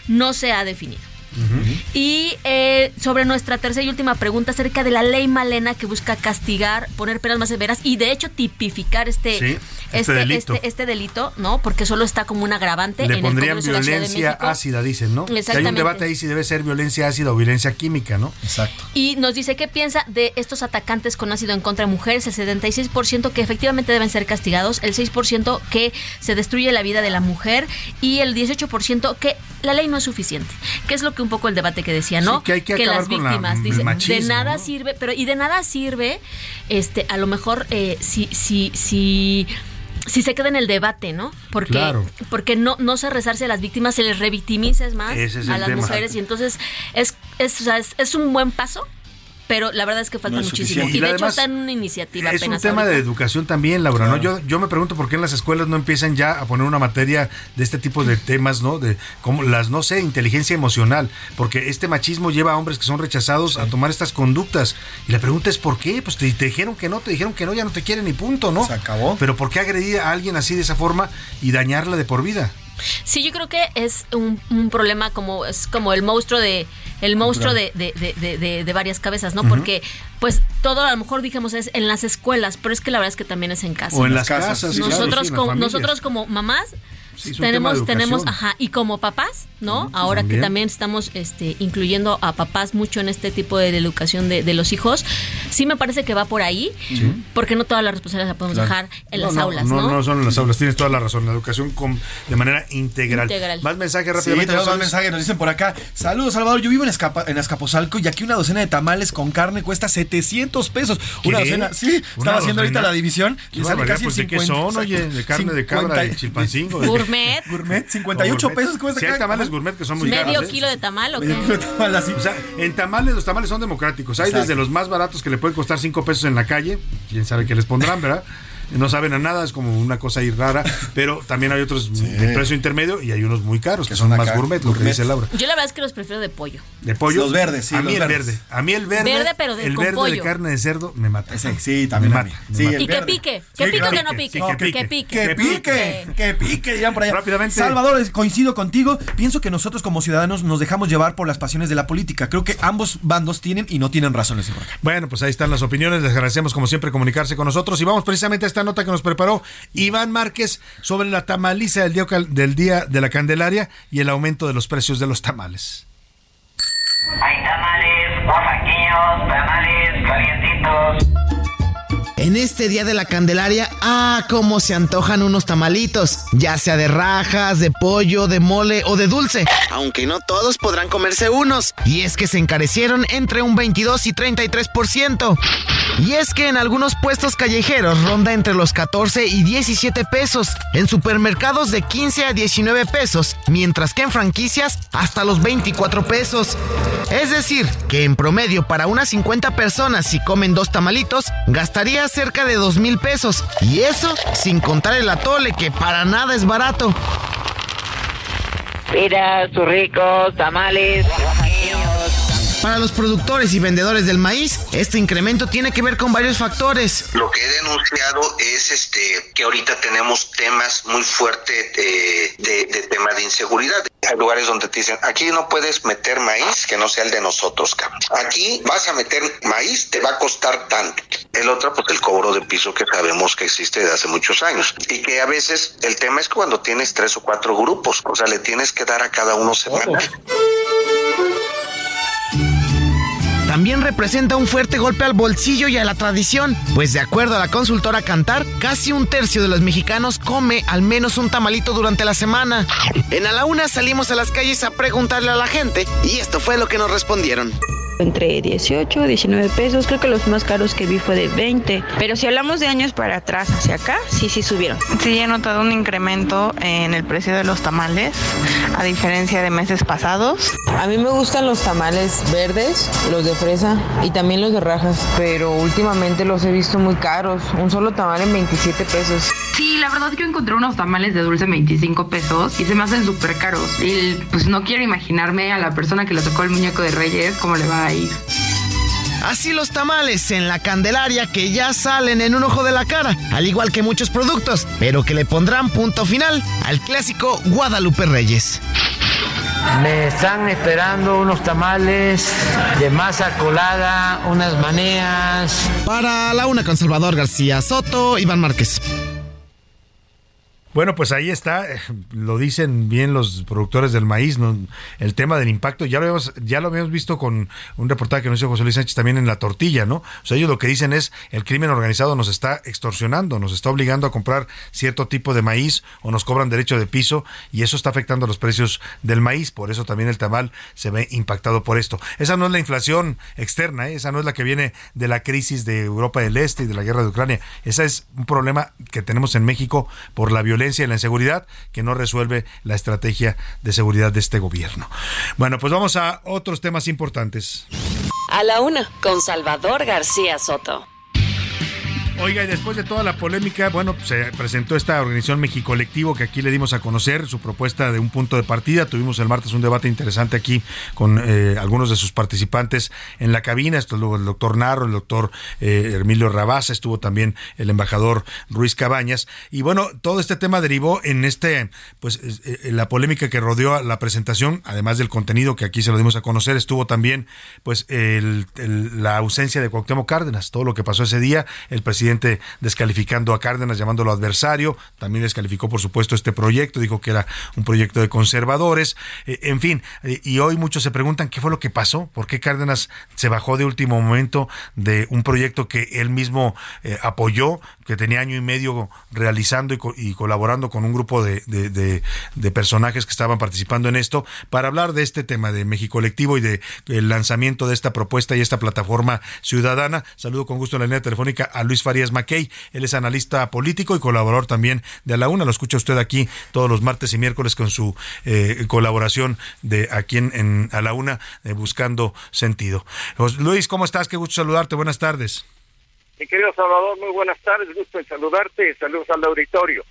no se ha definido. Y eh, sobre nuestra tercera y última pregunta acerca de la ley Malena que busca castigar, poner penas más severas y de hecho tipificar este, este, este, delito. Este, este, delito, ¿no? Porque solo está como un agravante. Le pondrían violencia ácida, dicen, ¿no? Hay un debate ahí si debe ser violencia ácida o violencia química, ¿no? Exacto. Y nos dice qué piensa de estos atacantes con ácido en contra de mujeres, el 76% que efectivamente deben ser castigados, el 6% que se destruye la vida de la mujer y el 18% que la ley no es suficiente. Que es lo que un poco el debate que decía, ¿no? Sí, que hay que acabar las con la- víctimas, dice, de nada ¿no? sirve, pero y de nada sirve, este, a lo mejor eh, si, si, si si se queda en el debate, ¿no? Porque, Claro. porque no, no se rezarse a las víctimas, se les revictimiza más es a las tema. mujeres y entonces es, es, o sea, es, es un buen paso, pero la verdad es que falta No es muchísimo. Y de Y hecho además, está en una iniciativa Es un tema de educación también, Laura, ¿no? Yo, yo me pregunto por qué en las escuelas no empiezan ya a poner una materia de este tipo de temas, ¿no? De como las, no sé, inteligencia emocional, porque este machismo lleva a hombres que son rechazados a tomar estas conductas. Y la pregunta es ¿por qué? Pues te, te dijeron que no, te dijeron que no, ya no te quieren y punto, ¿no? Se acabó. Pero ¿por qué agredir a alguien así de esa forma y dañarla de por vida? Sí, yo creo que es un, un problema como es como el monstruo de el monstruo de, de, de- de- de- de varias cabezas, ¿no? Porque pues todo a lo mejor dijimos es en las escuelas, pero es que la verdad es que también es en casa. O en las casas, sí, claro, nosotros sí, como familias. nosotros como mamás Sí, es un tema tenemos de tenemos ajá y como papás no ahora también. que también estamos este incluyendo a papás mucho en este tipo de, educación de, de los hijos sí me parece que va por ahí Sí. porque no todas las responsabilidades las podemos Claro. dejar en No, las no, aulas no, no, no son en las aulas, tienes toda la razón. La educación con- de manera integral. Integral. Más mensajes Sí, rápidamente. tenemos más González. mensajes, nos dicen por acá. Saludos, Salvador. Yo vivo en, Escapa- en Azcapotzalco y aquí una docena de tamales con carne cuesta 700 pesos. Una docena, sí. ¿Una Estaba haciendo ahorita la división y sale casi pues, ¿de qué 50, son, oye? ¿De carne de cabra, de chilpancingo? ¿De gourmet Gourmet, 58 Gourmet. pesos. ¿Cómo Sí, hay tamales gourmet que son muy medio caros. ¿eh? kilo de tamal o qué O sea, en tamales, los tamales son democráticos. Hay Exacto. desde los más baratos que le pueden costar 5 pesos en la calle. Quién sabe qué les pondrán, ¿verdad? No saben a nada, es como una cosa ahí rara. Pero también hay otros de precio intermedio y hay unos muy caros que, son, son más gourmet, lo que dice Laura. yo la verdad es que los prefiero de pollo De pollo. Los verdes, sí, A mí el verdes. verde. A mí el verde. Verde, pero de- el con verde de pollo. carne de cerdo me mata. Sí, sí, también me mata. Sí, mata. y que pique que Sí, pique o que no pique que pique. que pique Que pique, que pique, dirán por allá. Rápidamente. Salvador, es- coincido contigo. Pienso que nosotros como ciudadanos nos dejamos llevar por las pasiones de la política. Creo que ambos bandos tienen y no tienen razones. Bueno, pues ahí están las opiniones. Les agradecemos como siempre comunicarse con nosotros. Y vamos precisamente a esta nota que nos preparó Iván Márquez sobre la tamaliza del día, del día de la Candelaria y el aumento de los precios de los tamales. Hay tamales oaxaqueños, tamales calientitos. En este día de la Candelaria, ah, cómo se antojan unos tamalitos, ya sea de rajas, de pollo, de mole o de dulce, aunque no todos podrán comerse unos. Y es que se encarecieron entre un 22 y 33%. Y es que en algunos puestos callejeros ronda entre los 14 y 17 pesos, en supermercados de 15 a 19 pesos, mientras que en franquicias hasta los 24 pesos. Es decir, que en promedio para unas 50 personas si comen dos tamalitos, gastaría cerca de 2 mil pesos. Y eso sin contar el atole, que para nada es barato. Mira, sus ricos tamales. Para los productores y vendedores del maíz, este incremento tiene que ver con varios factores. Lo que he denunciado es este que ahorita tenemos temas muy fuertes de, de, de tema de inseguridad. Hay lugares donde te dicen, aquí no puedes meter maíz que no sea el de nosotros, cabrón. Aquí vas a meter maíz, te va a costar tanto. El otro, pues el cobro de piso que sabemos que existe desde hace muchos años. Y que a veces el tema es cuando tienes tres o cuatro grupos, o sea, le tienes que dar a cada uno semana. También representa un fuerte golpe al bolsillo y a la tradición, pues de acuerdo a la consultora Cantar, casi un tercio de los mexicanos come al menos un tamalito durante la semana. En A la Una salimos a las calles a preguntarle a la gente y esto fue lo que nos respondieron. Entre 18 19 pesos. Creo que los más caros que vi fue de 20. Pero si hablamos de años para atrás hacia acá, sí, sí subieron. Sí, he notado un incremento en el precio de los tamales, a diferencia de meses pasados. A mí me gustan los tamales verdes, los de fresa y también los de rajas, pero últimamente los he visto muy caros. Un solo tamal en 27 pesos. Sí, la verdad yo encontré unos tamales de dulce en 25 pesos y se me hacen súper caros. Y pues no quiero imaginarme a la persona que le tocó el muñeco de Reyes cómo le va Así los tamales en la Candelaria que ya salen en un ojo de la cara, al igual que muchos productos, pero que le pondrán punto final al clásico Guadalupe Reyes. Me están esperando unos tamales de masa colada, unas maneas. Para la una con Salvador García Soto, Iván Márquez. Bueno, pues ahí está, eh, lo dicen bien los productores del maíz, ¿no? el tema del impacto, ya lo, habíamos, ya lo habíamos visto con un reportaje que nos hizo José Luis Sánchez también en la tortilla, ¿no? O sea, ellos lo que dicen es, el crimen organizado nos está extorsionando, nos está obligando a comprar cierto tipo de maíz o nos cobran derecho de piso y eso está afectando los precios del maíz, por eso también el tamal se ve impactado por esto. Esa no es la inflación externa, ¿eh? esa no es la que viene de la crisis de Europa del Este y de la guerra de Ucrania, esa es un problema que tenemos en México por la violencia y la inseguridad que no resuelve la estrategia de seguridad de este gobierno. Bueno, pues vamos a otros temas importantes. A la una, con Salvador García Soto. Oiga, y después de toda la polémica, bueno, se presentó esta organización México Colectivo que aquí le dimos a conocer su propuesta de un punto de partida. Tuvimos el martes un debate interesante aquí con eh, algunos de sus participantes en la cabina. Estuvo el doctor Narro, el doctor eh, Emilio Rabasa, estuvo también el embajador Ruiz Cabañas. Y bueno, todo este tema derivó en este, pues, eh, la polémica que rodeó la presentación, además del contenido que aquí se lo dimos a conocer, estuvo también, pues, la ausencia de Cuauhtémoc Cárdenas, todo lo que pasó ese día, el presidente descalificando a Cárdenas, llamándolo adversario, también descalificó por supuesto este proyecto, dijo que era un proyecto de conservadores, eh, en fin, eh, y hoy muchos se preguntan qué fue lo que pasó, por qué Cárdenas se bajó de último momento de un proyecto que él mismo eh, apoyó, que tenía año y medio realizando y, colaborando con un grupo de, personajes que estaban participando en esto, para hablar de este tema de México Colectivo y de el lanzamiento de esta propuesta y esta plataforma ciudadana. Saludo con gusto en la línea telefónica a Luis Farías Mackey. Él es analista político y colaborador también de la Una. Lo escucha usted aquí todos los martes y miércoles con su eh, colaboración de aquí en, A la Una, de Buscando Sentido. Luis, ¿cómo estás? Qué gusto saludarte. Buenas tardes. Mi querido Salvador, muy buenas tardes. Gusto en saludarte. Saludos al auditorio.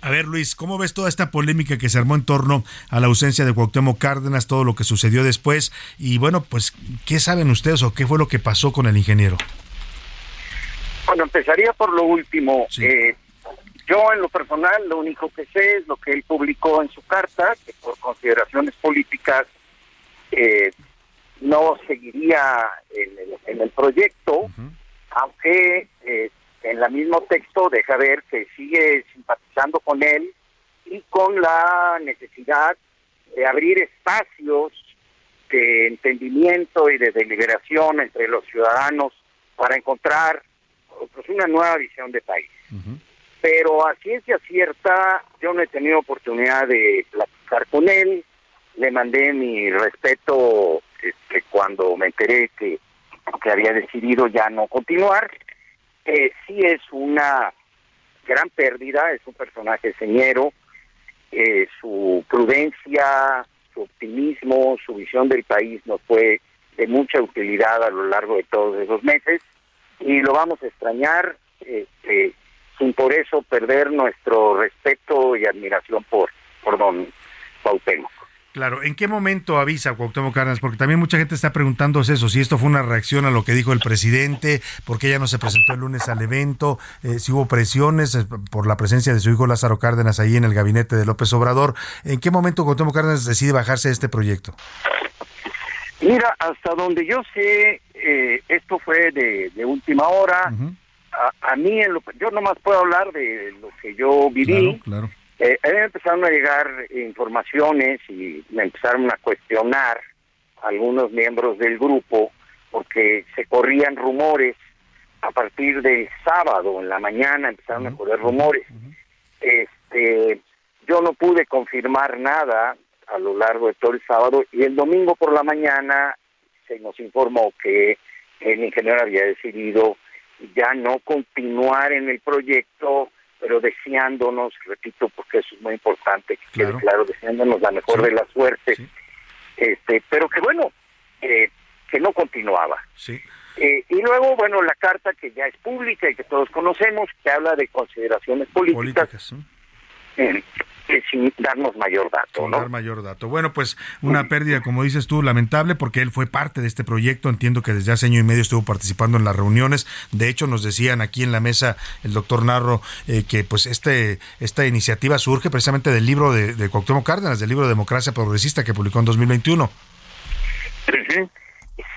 A ver, Luis, ¿cómo ves toda esta polémica que se armó en torno a la ausencia de Cuauhtémoc Cárdenas, todo lo que sucedió después? Y bueno, pues, ¿qué saben ustedes o qué fue lo que pasó con el ingeniero? Bueno, empezaría por lo último. Eh, yo en lo personal lo único que sé es lo que él publicó en su carta, que por consideraciones políticas eh, no seguiría en el, proyecto, aunque eh, en el mismo texto deja ver que sigue simpatizando con él y con la necesidad de abrir espacios de entendimiento y de deliberación entre los ciudadanos para encontrar pues, una nueva visión de país. Pero a ciencia cierta, yo no he tenido oportunidad de platicar con él, le mandé mi respeto este, cuando me enteré que, que había decidido ya no continuar. Sí es una gran pérdida, es un personaje señero, su prudencia, su optimismo, su visión del país nos fue de mucha utilidad a lo largo de todos esos meses y lo vamos a extrañar este, sin por eso perder nuestro respeto y admiración por, por don Cuauhtémoc. Claro, ¿en qué momento avisa Cuauhtémoc Cárdenas? Porque también mucha gente está preguntándose eso, si esto fue una reacción a lo que dijo el presidente, por qué ya no se presentó el lunes al evento, eh, si hubo presiones eh, por la presencia de su hijo Lázaro Cárdenas ahí en el gabinete de López Obrador. ¿En qué momento Cuauhtémoc Cárdenas decide bajarse de este proyecto? Mira, hasta donde yo sé, eh, esto fue de, última hora. a, mí, en lo, yo nomás puedo hablar de lo que yo viví. Claro, eh, empezaron a llegar informaciones y me empezaron a cuestionar algunos miembros del grupo porque se corrían rumores. A partir del sábado en la mañana empezaron a correr rumores. Este, yo no pude confirmar nada, a lo largo de todo el sábado y el domingo por la mañana se nos informó que el ingeniero había decidido ya no continuar en el proyecto, pero deseándonos, repito, porque eso es muy importante, que quede claro, deseándonos la mejor de las suertes, este, pero que bueno, eh, que no continuaba. Eh, y luego, bueno, la carta que ya es pública y que todos conocemos, que habla de consideraciones políticas, sin darnos mayor dato. ¿no? dar mayor dato. Bueno, pues una pérdida, como dices tú, lamentable, porque él fue parte de este proyecto. Entiendo que desde hace año y medio estuvo participando en las reuniones. De hecho, nos decían aquí en la mesa el doctor Narro eh, que pues este esta iniciativa surge precisamente del libro de, de Cuauhtémoc Cárdenas, del libro Democracia Progresista que publicó en 2021.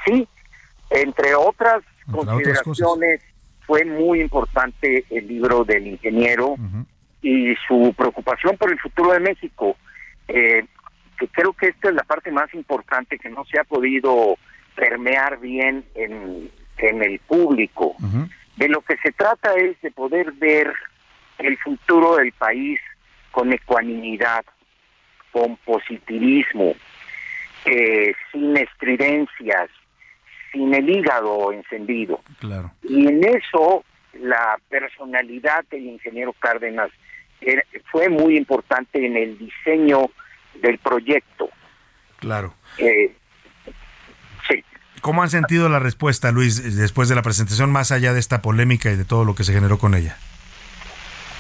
Sí, entre otras consideraciones, fue muy importante el libro del ingeniero y su preocupación por el futuro de México, eh, que creo que esta es la parte más importante que no se ha podido permear bien en, en el público. De lo que se trata es de poder ver el futuro del país con ecuanimidad, con positivismo, eh, sin estridencias, sin el hígado encendido. Claro. Y en eso la personalidad del ingeniero Cárdenas fue muy importante en el diseño del proyecto. Claro. Eh, sí. ¿Cómo han sentido la respuesta, Luis, después de la presentación, más allá de esta polémica y de todo lo que se generó con ella?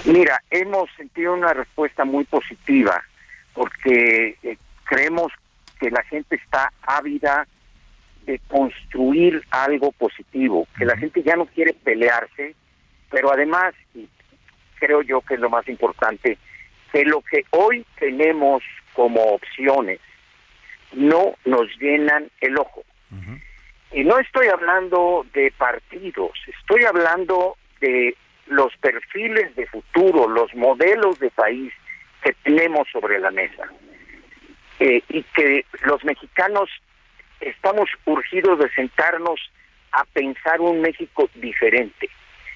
Mira, hemos sentido una respuesta muy positiva porque eh, creemos que la gente está ávida de construir algo positivo, que la gente ya no quiere pelearse, pero además, y creo yo que es lo más importante, que lo que hoy tenemos como opciones no nos llenan el ojo. Y no estoy hablando de partidos, estoy hablando de los perfiles de futuro, los modelos de país que tenemos sobre la mesa. Eh, y que los mexicanos estamos urgidos de sentarnos a pensar un México diferente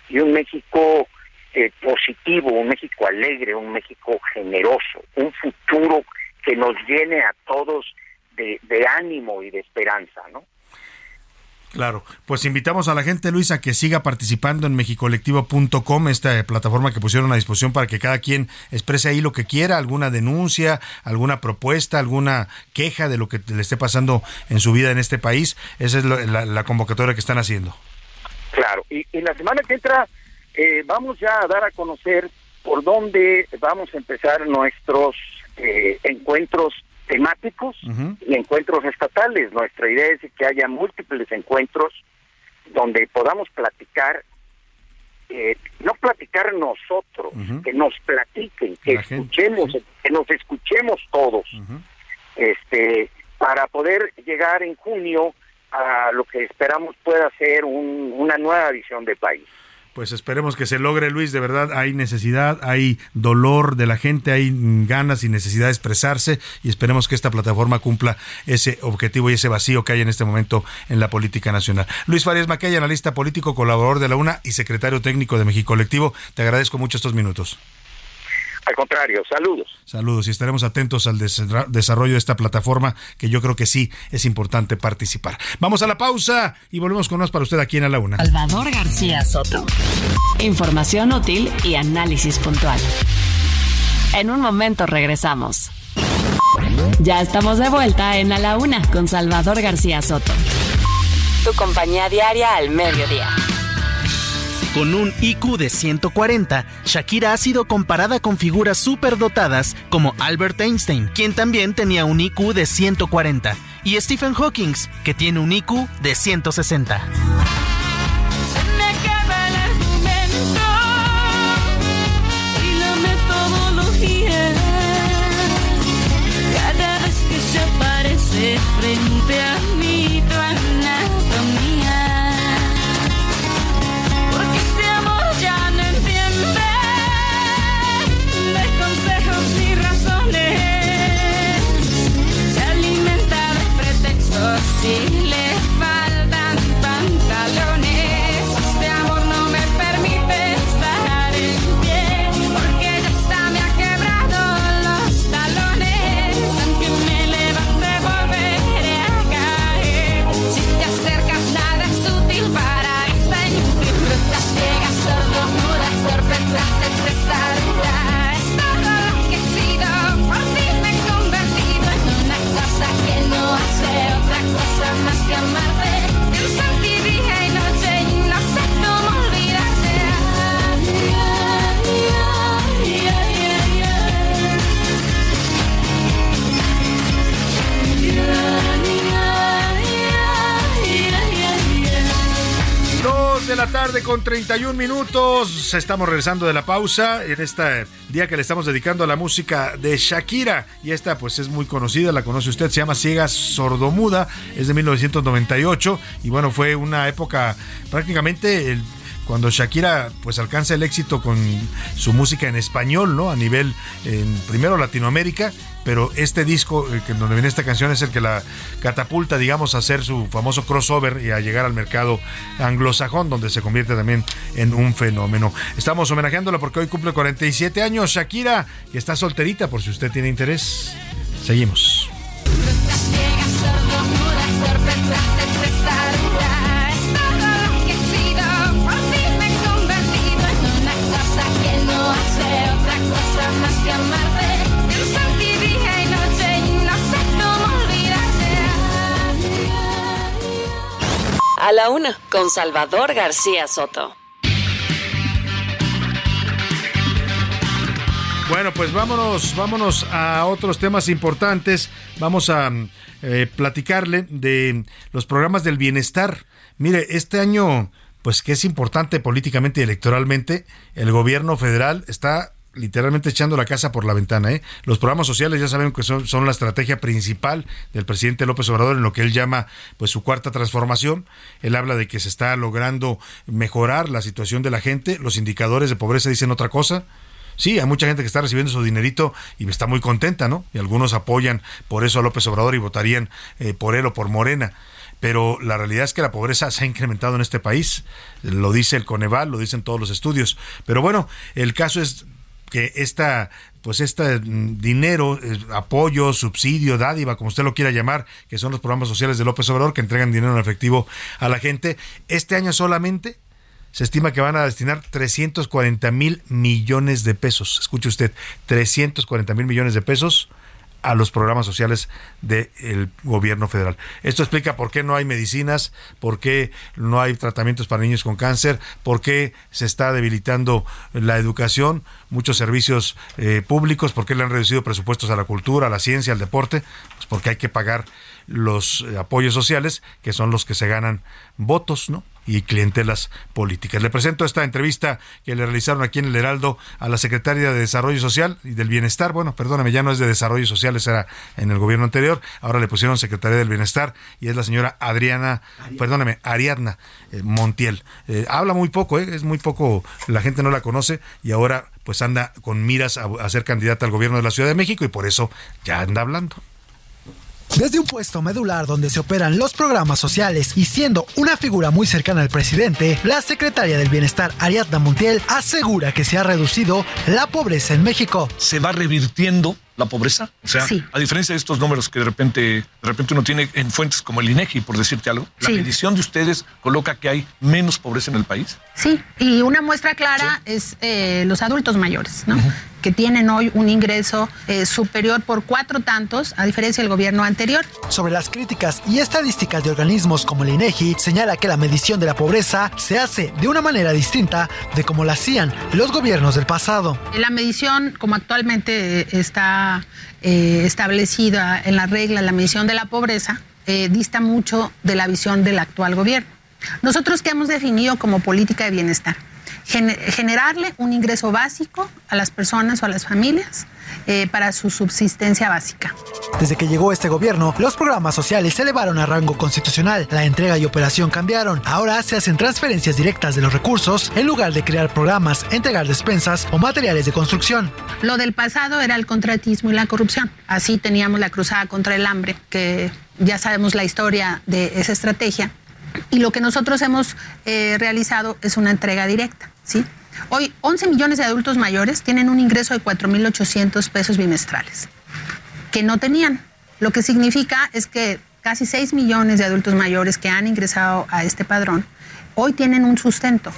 y un México eh, positivo, un México alegre, un México generoso, un futuro que nos llene a todos de, de ánimo y de esperanza, ¿no? Claro, pues invitamos a la gente, Luis, a que siga participando en mexicolectivo.com, esta plataforma que pusieron a disposición para que cada quien exprese ahí lo que quiera, alguna denuncia, alguna propuesta, alguna queja de lo que le esté pasando en su vida en este país. Esa es la convocatoria que están haciendo. Claro, y, y la semana que entra eh, vamos ya a dar a conocer por dónde vamos a empezar nuestros eh, encuentros temáticos y encuentros estatales. Nuestra idea es que haya múltiples encuentros donde podamos platicar, eh, no platicar nosotros, que nos platiquen, que La gente, escuchemos, que nos escuchemos todos, este, para poder llegar en junio a lo que esperamos pueda ser un- una nueva visión de país. Pues esperemos que se logre, Luis. De verdad, hay necesidad, hay dolor de la gente, hay ganas y necesidad de expresarse y esperemos que esta plataforma cumpla ese objetivo y ese vacío que hay en este momento en la política nacional. Luis Farías Maquey, analista político, colaborador de la UNA y secretario técnico de México Colectivo. Te agradezco mucho estos minutos. Al contrario, saludos. Saludos y estaremos atentos al desarrollo de esta plataforma que yo creo que sí es importante participar. Vamos a la pausa y volvemos con más para usted aquí en A la Una. Salvador García Soto. Información útil y análisis puntual. En un momento regresamos. Ya estamos de vuelta en A la Una con Salvador García Soto. Tu compañía diaria al mediodía. Con un IQ de 140, Shakira ha sido comparada con figuras superdotadas como Albert Einstein, quien también tenía un IQ de 140, y Stephen Hawking, que tiene un IQ de 160. Tarde con 31 minutos. Estamos regresando de la pausa en este día que le estamos dedicando a la música de Shakira. Y esta pues es muy conocida, la conoce usted, se llama Ciega Sordomuda, es de 1998. Y bueno, fue una época prácticamente cuando Shakira pues alcanza el éxito con su música en español, ¿no? A nivel, en, primero Latinoamérica, pero este disco, eh, que donde viene esta canción, es el que la catapulta, digamos, a hacer su famoso crossover y a llegar al mercado anglosajón, donde se convierte también en un fenómeno. Estamos homenajeándola porque hoy cumple 47 años Shakira, y está solterita por si usted tiene interés. Seguimos. A la una, con Salvador García Soto. Bueno, pues vámonos, vámonos a otros temas importantes. Vamos a eh, platicarle de los programas del bienestar. Mire, este año, pues que es importante políticamente y electoralmente, el gobierno federal está literalmente echando la casa por la ventana. ¿eh? Los programas sociales ya saben que son, son, la estrategia principal del presidente López Obrador en lo que él llama pues su cuarta transformación. Él habla de que se está logrando mejorar la situación de la gente. Los indicadores de pobreza dicen otra cosa. Sí, hay mucha gente que está recibiendo su dinerito y está muy contenta, ¿no? Y algunos apoyan por eso a López Obrador y votarían eh, por él o por Morena pero la realidad es que la pobreza se ha incrementado en este país, lo dice el Coneval, lo dicen todos los estudios, pero bueno, el caso es que esta pues este dinero, eh, apoyo, subsidio, dádiva, como usted lo quiera llamar, que son los programas sociales de López Obrador que entregan dinero en efectivo a la gente, este año solamente se estima que van a destinar 340 mil millones de pesos. Escuche usted, 340 mil millones de pesos a los programas sociales del gobierno federal. Esto explica por qué no hay medicinas, por qué no hay tratamientos para niños con cáncer, por qué se está debilitando la educación, muchos servicios eh, públicos, por qué le han reducido presupuestos a la cultura, a la ciencia, al deporte, pues porque hay que pagar los eh, apoyos sociales, que son los que se ganan votos, ¿no? y clientelas políticas. Le presento esta entrevista que le realizaron aquí en el Heraldo a la secretaria de Desarrollo Social y del Bienestar. Bueno, perdóname, ya no es de Desarrollo Social, esa era en el gobierno anterior. Ahora le pusieron Secretaría del Bienestar y es la señora Adriana, perdóname, Ariadna eh, Montiel. Eh, habla muy poco, eh, es muy poco, la gente no la conoce y ahora pues anda con miras a ser candidata al gobierno de la Ciudad de México y por eso ya anda hablando. Desde un puesto medular donde se operan los programas sociales y siendo una figura muy cercana al presidente, la secretaria del Bienestar Ariadna Montiel asegura que se ha reducido la pobreza en México. Se va revirtiendo la pobreza? O sea, a diferencia de estos números que de repente, de repente uno tiene en fuentes como el INEGI, por decirte algo, la medición de ustedes coloca que hay menos pobreza en el país. Sí, y una muestra clara es eh, los adultos mayores, ¿no? que tienen hoy un ingreso eh, superior por cuatro tantos, a diferencia del gobierno anterior. Sobre las críticas y estadísticas de organismos como el INEGI, señala que la medición de la pobreza se hace de una manera distinta de como la hacían los gobiernos del pasado. La medición, como actualmente está eh, establecida en la regla, la medición de la pobreza, eh, dista mucho de la visión del actual gobierno. Nosotros que hemos definido como política de bienestar, generarle un ingreso básico a las personas o a las familias eh, para su subsistencia básica. Desde que llegó este gobierno, los programas sociales se elevaron a rango constitucional. La entrega y operación cambiaron. Ahora se hacen transferencias directas de los recursos en lugar de crear programas, entregar despensas o materiales de construcción. Lo del pasado era el contratismo y la corrupción. Así teníamos la cruzada contra el hambre, que ya sabemos la historia de esa estrategia. Y lo que nosotros hemos eh, realizado es una entrega directa, ¿sí? Hoy, 11 millones de adultos mayores tienen un ingreso de 4.800 pesos bimestrales, que no tenían. Lo que significa es que casi 6 millones de adultos mayores que han ingresado a este padrón hoy tienen un sustento.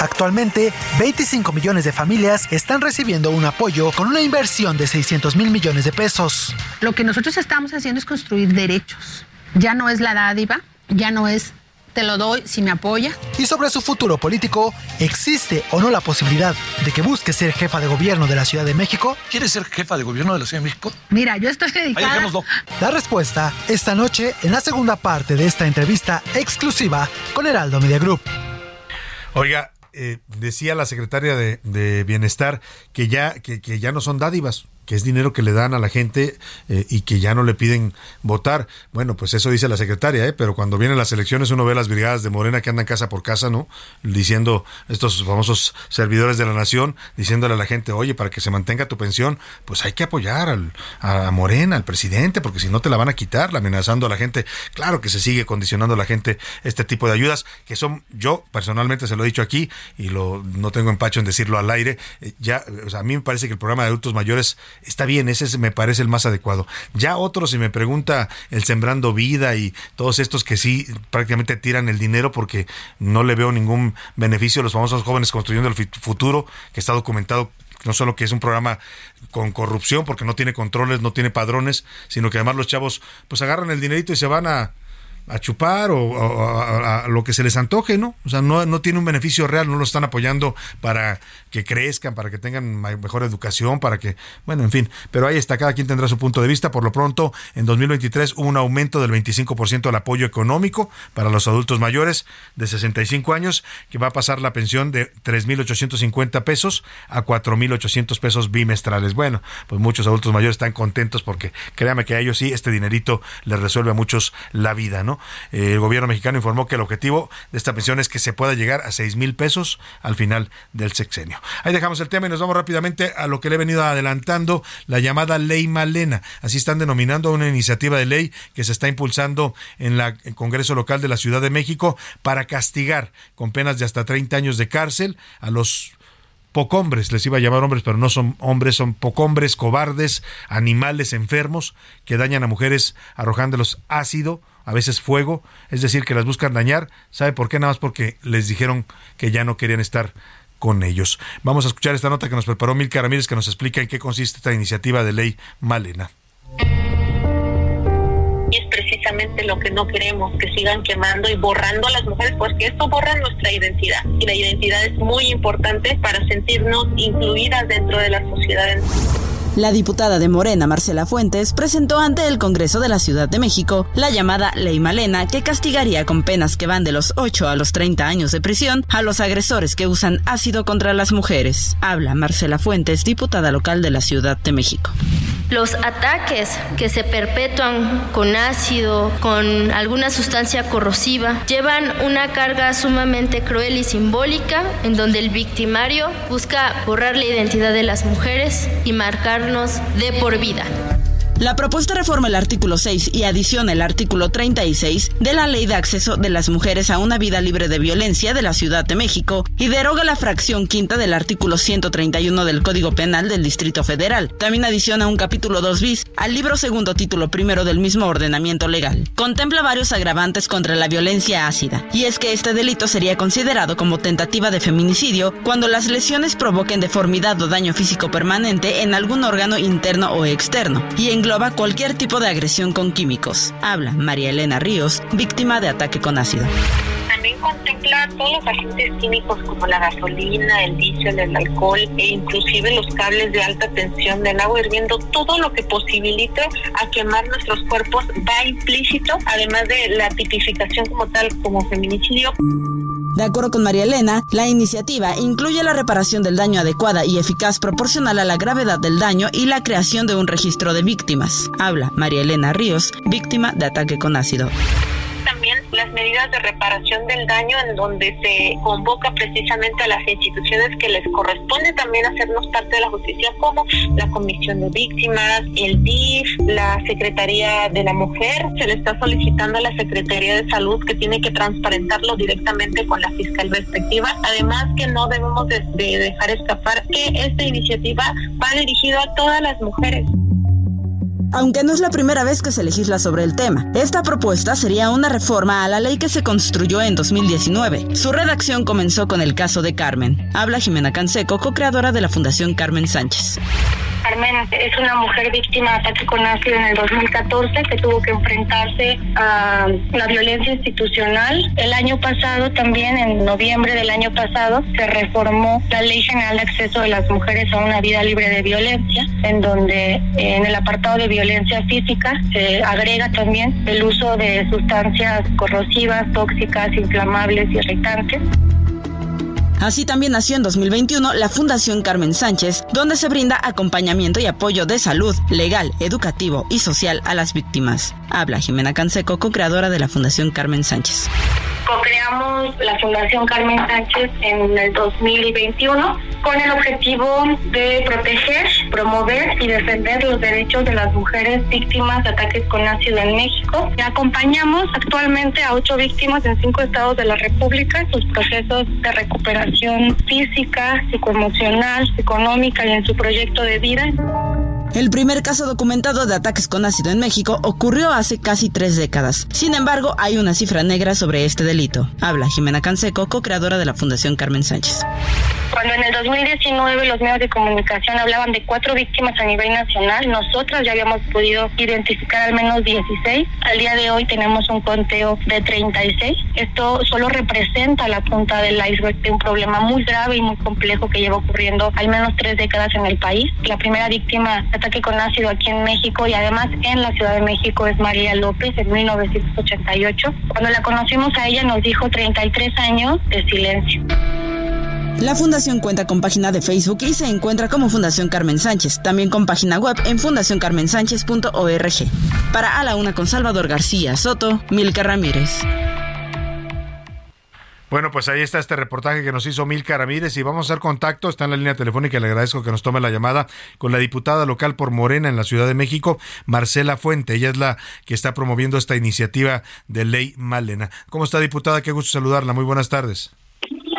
Actualmente, 25 millones de familias están recibiendo un apoyo con una inversión de 600 mil millones de pesos. Lo que nosotros estamos haciendo es construir derechos. Ya no es la dádiva, ya no es te lo doy si me apoya. Y sobre su futuro político, ¿existe o no la posibilidad de que busque ser jefa de gobierno de la Ciudad de México? ¿Quieres ser jefa de gobierno de la Ciudad de México? Mira, yo estoy dedicada. La respuesta esta noche en la segunda parte de esta entrevista exclusiva con Heraldo Media Group. Oiga, eh, decía la secretaria de, Bienestar que ya, que, que, ya no son dádivas, que es dinero que le dan a la gente eh, y que ya no le piden votar. Bueno, pues eso dice la secretaria, ¿eh? pero cuando vienen las elecciones uno ve las brigadas de Morena que andan casa por casa, ¿no? Diciendo, estos famosos servidores de la nación, diciéndole a la gente, oye, para que se mantenga tu pensión, pues hay que apoyar al, a Morena, al presidente, porque si no te la van a quitar, amenazando a la gente. Claro que se sigue condicionando a la gente este tipo de ayudas, que son, yo personalmente se lo he dicho aquí y lo no tengo empacho en decirlo al aire, eh, ya, a mí me parece que el programa de adultos mayores está bien, ese me parece el más adecuado. Ya otros, si me pregunta el Sembrando Vida y todos estos que sí prácticamente tiran el dinero porque no le veo ningún beneficio a los famosos jóvenes construyendo el futuro, que está documentado no solo que es un programa con corrupción porque no tiene controles, no tiene padrones, sino que además los chavos pues agarran el dinerito y se van a a chupar o, a, lo que se les antoje, ¿no? O sea, no, no tiene un beneficio real, no lo están apoyando para que crezcan, para que tengan mejor educación, para que, bueno, en fin, pero ahí está, cada quien tendrá su punto de vista. Por lo pronto, en 2023 hubo un aumento del 25% del apoyo económico para los adultos mayores de 65 años, que va a pasar la pensión de 3.850 pesos a 4.800 pesos bimestrales. Bueno, pues muchos adultos mayores están contentos porque créame que a ellos sí, este dinerito les resuelve a muchos la vida, ¿no? Eh, el gobierno mexicano informó que el objetivo de esta pensión es que se pueda llegar a seis mil pesos al final del sexenio. Ahí dejamos el tema y nos vamos rápidamente a lo que le he venido adelantando, la llamada Ley Malena. Así están denominando una iniciativa de ley que se está impulsando en el Congreso Local de la Ciudad de México para castigar con penas de hasta 30 años de cárcel a los pocombres, les iba a llamar hombres, pero no son hombres, son pocombres, cobardes, animales enfermos que dañan a mujeres arrojándolos ácido a veces fuego, es decir, que las buscan dañar. ¿Sabe por qué? Nada más porque les dijeron que ya no querían estar con ellos. Vamos a escuchar esta nota que nos preparó Milka Ramírez que nos explica en qué consiste esta iniciativa de ley Malena. Y es precisamente lo que no queremos, que sigan quemando y borrando a las mujeres, porque esto borra nuestra identidad. Y la identidad es muy importante para sentirnos incluidas dentro de la sociedad. La diputada de Morena, Marcela Fuentes, presentó ante el Congreso de la Ciudad de México la llamada Ley Malena, que castigaría con penas que van de los 8 a los 30 años de prisión a los agresores que usan ácido contra las mujeres. Habla Marcela Fuentes, diputada local de la Ciudad de México. Los ataques que se perpetúan con ácido, con alguna sustancia corrosiva, llevan una carga sumamente cruel y simbólica en donde el victimario busca borrar la identidad de las mujeres y marcar de por vida. La propuesta reforma el artículo 6 y adiciona el artículo 36 de la Ley de Acceso de las Mujeres a una Vida Libre de Violencia de la Ciudad de México y deroga la fracción quinta del artículo 131 del Código Penal del Distrito Federal. También adiciona un capítulo 2 bis al libro segundo título primero del mismo ordenamiento legal. Contempla varios agravantes contra la violencia ácida, y es que este delito sería considerado como tentativa de feminicidio cuando las lesiones provoquen deformidad o daño físico permanente en algún órgano interno o externo, y en engloba cualquier tipo de agresión con químicos. Habla María Elena Ríos, víctima de ataque con ácido. Todos los agentes químicos como la gasolina, el diésel, el alcohol e inclusive los cables de alta tensión del agua hirviendo, todo lo que posibilite a quemar nuestros cuerpos va implícito, además de la tipificación como tal como feminicidio. De acuerdo con María Elena, la iniciativa incluye la reparación del daño adecuada y eficaz proporcional a la gravedad del daño y la creación de un registro de víctimas. Habla María Elena Ríos, víctima de ataque con ácido también las medidas de reparación del daño en donde se convoca precisamente a las instituciones que les corresponde también hacernos parte de la justicia como la Comisión de Víctimas, el DIF, la Secretaría de la Mujer. Se le está solicitando a la Secretaría de Salud que tiene que transparentarlo directamente con la fiscal respectiva. Además que no debemos de, de dejar escapar que esta iniciativa va dirigida a todas las mujeres aunque no es la primera vez que se legisla sobre el tema. Esta propuesta sería una reforma a la ley que se construyó en 2019. Su redacción comenzó con el caso de Carmen. Habla Jimena Canseco, co-creadora de la Fundación Carmen Sánchez. Carmen es una mujer víctima de ataque con ácido en el 2014 que tuvo que enfrentarse a la violencia institucional. El año pasado, también en noviembre del año pasado, se reformó la Ley General de Acceso de las Mujeres a una Vida Libre de Violencia, en donde en el apartado de violencia física se agrega también el uso de sustancias corrosivas, tóxicas, inflamables irritantes. Así también nació en 2021 la Fundación Carmen Sánchez, donde se brinda acompañamiento y apoyo de salud, legal, educativo y social a las víctimas. Habla Jimena Canseco, co-creadora de la Fundación Carmen Sánchez. Co-creamos la Fundación Carmen Sánchez en el 2021 con el objetivo de proteger, promover y defender los derechos de las mujeres víctimas de ataques con ácido en México. Y acompañamos actualmente a ocho víctimas en cinco estados de la República en sus procesos de recuperación física, psicoemocional, económica y en su proyecto de vida. El primer caso documentado de ataques con ácido en México ocurrió hace casi tres décadas. Sin embargo, hay una cifra negra sobre este delito. Habla Jimena Canseco, co-creadora de la Fundación Carmen Sánchez. Cuando en el 2019 los medios de comunicación hablaban de cuatro víctimas a nivel nacional, nosotros ya habíamos podido identificar al menos 16. Al día de hoy tenemos un conteo de 36. Esto solo representa la punta del iceberg de un problema muy grave y muy complejo que lleva ocurriendo al menos tres décadas en el país. La primera víctima ataque con ácido aquí en México y además en la Ciudad de México es María López en 1988. Cuando la conocimos a ella nos dijo 33 años de silencio. La fundación cuenta con página de Facebook y se encuentra como Fundación Carmen Sánchez, también con página web en fundacioncarmensánchez.org. Para A la Una con Salvador García Soto, Milka Ramírez. Bueno, pues ahí está este reportaje que nos hizo Milka Ramírez y vamos a hacer contacto, está en la línea telefónica le agradezco que nos tome la llamada con la diputada local por Morena en la Ciudad de México, Marcela Fuente. Ella es la que está promoviendo esta iniciativa de ley Malena. ¿Cómo está diputada? Qué gusto saludarla. Muy buenas tardes.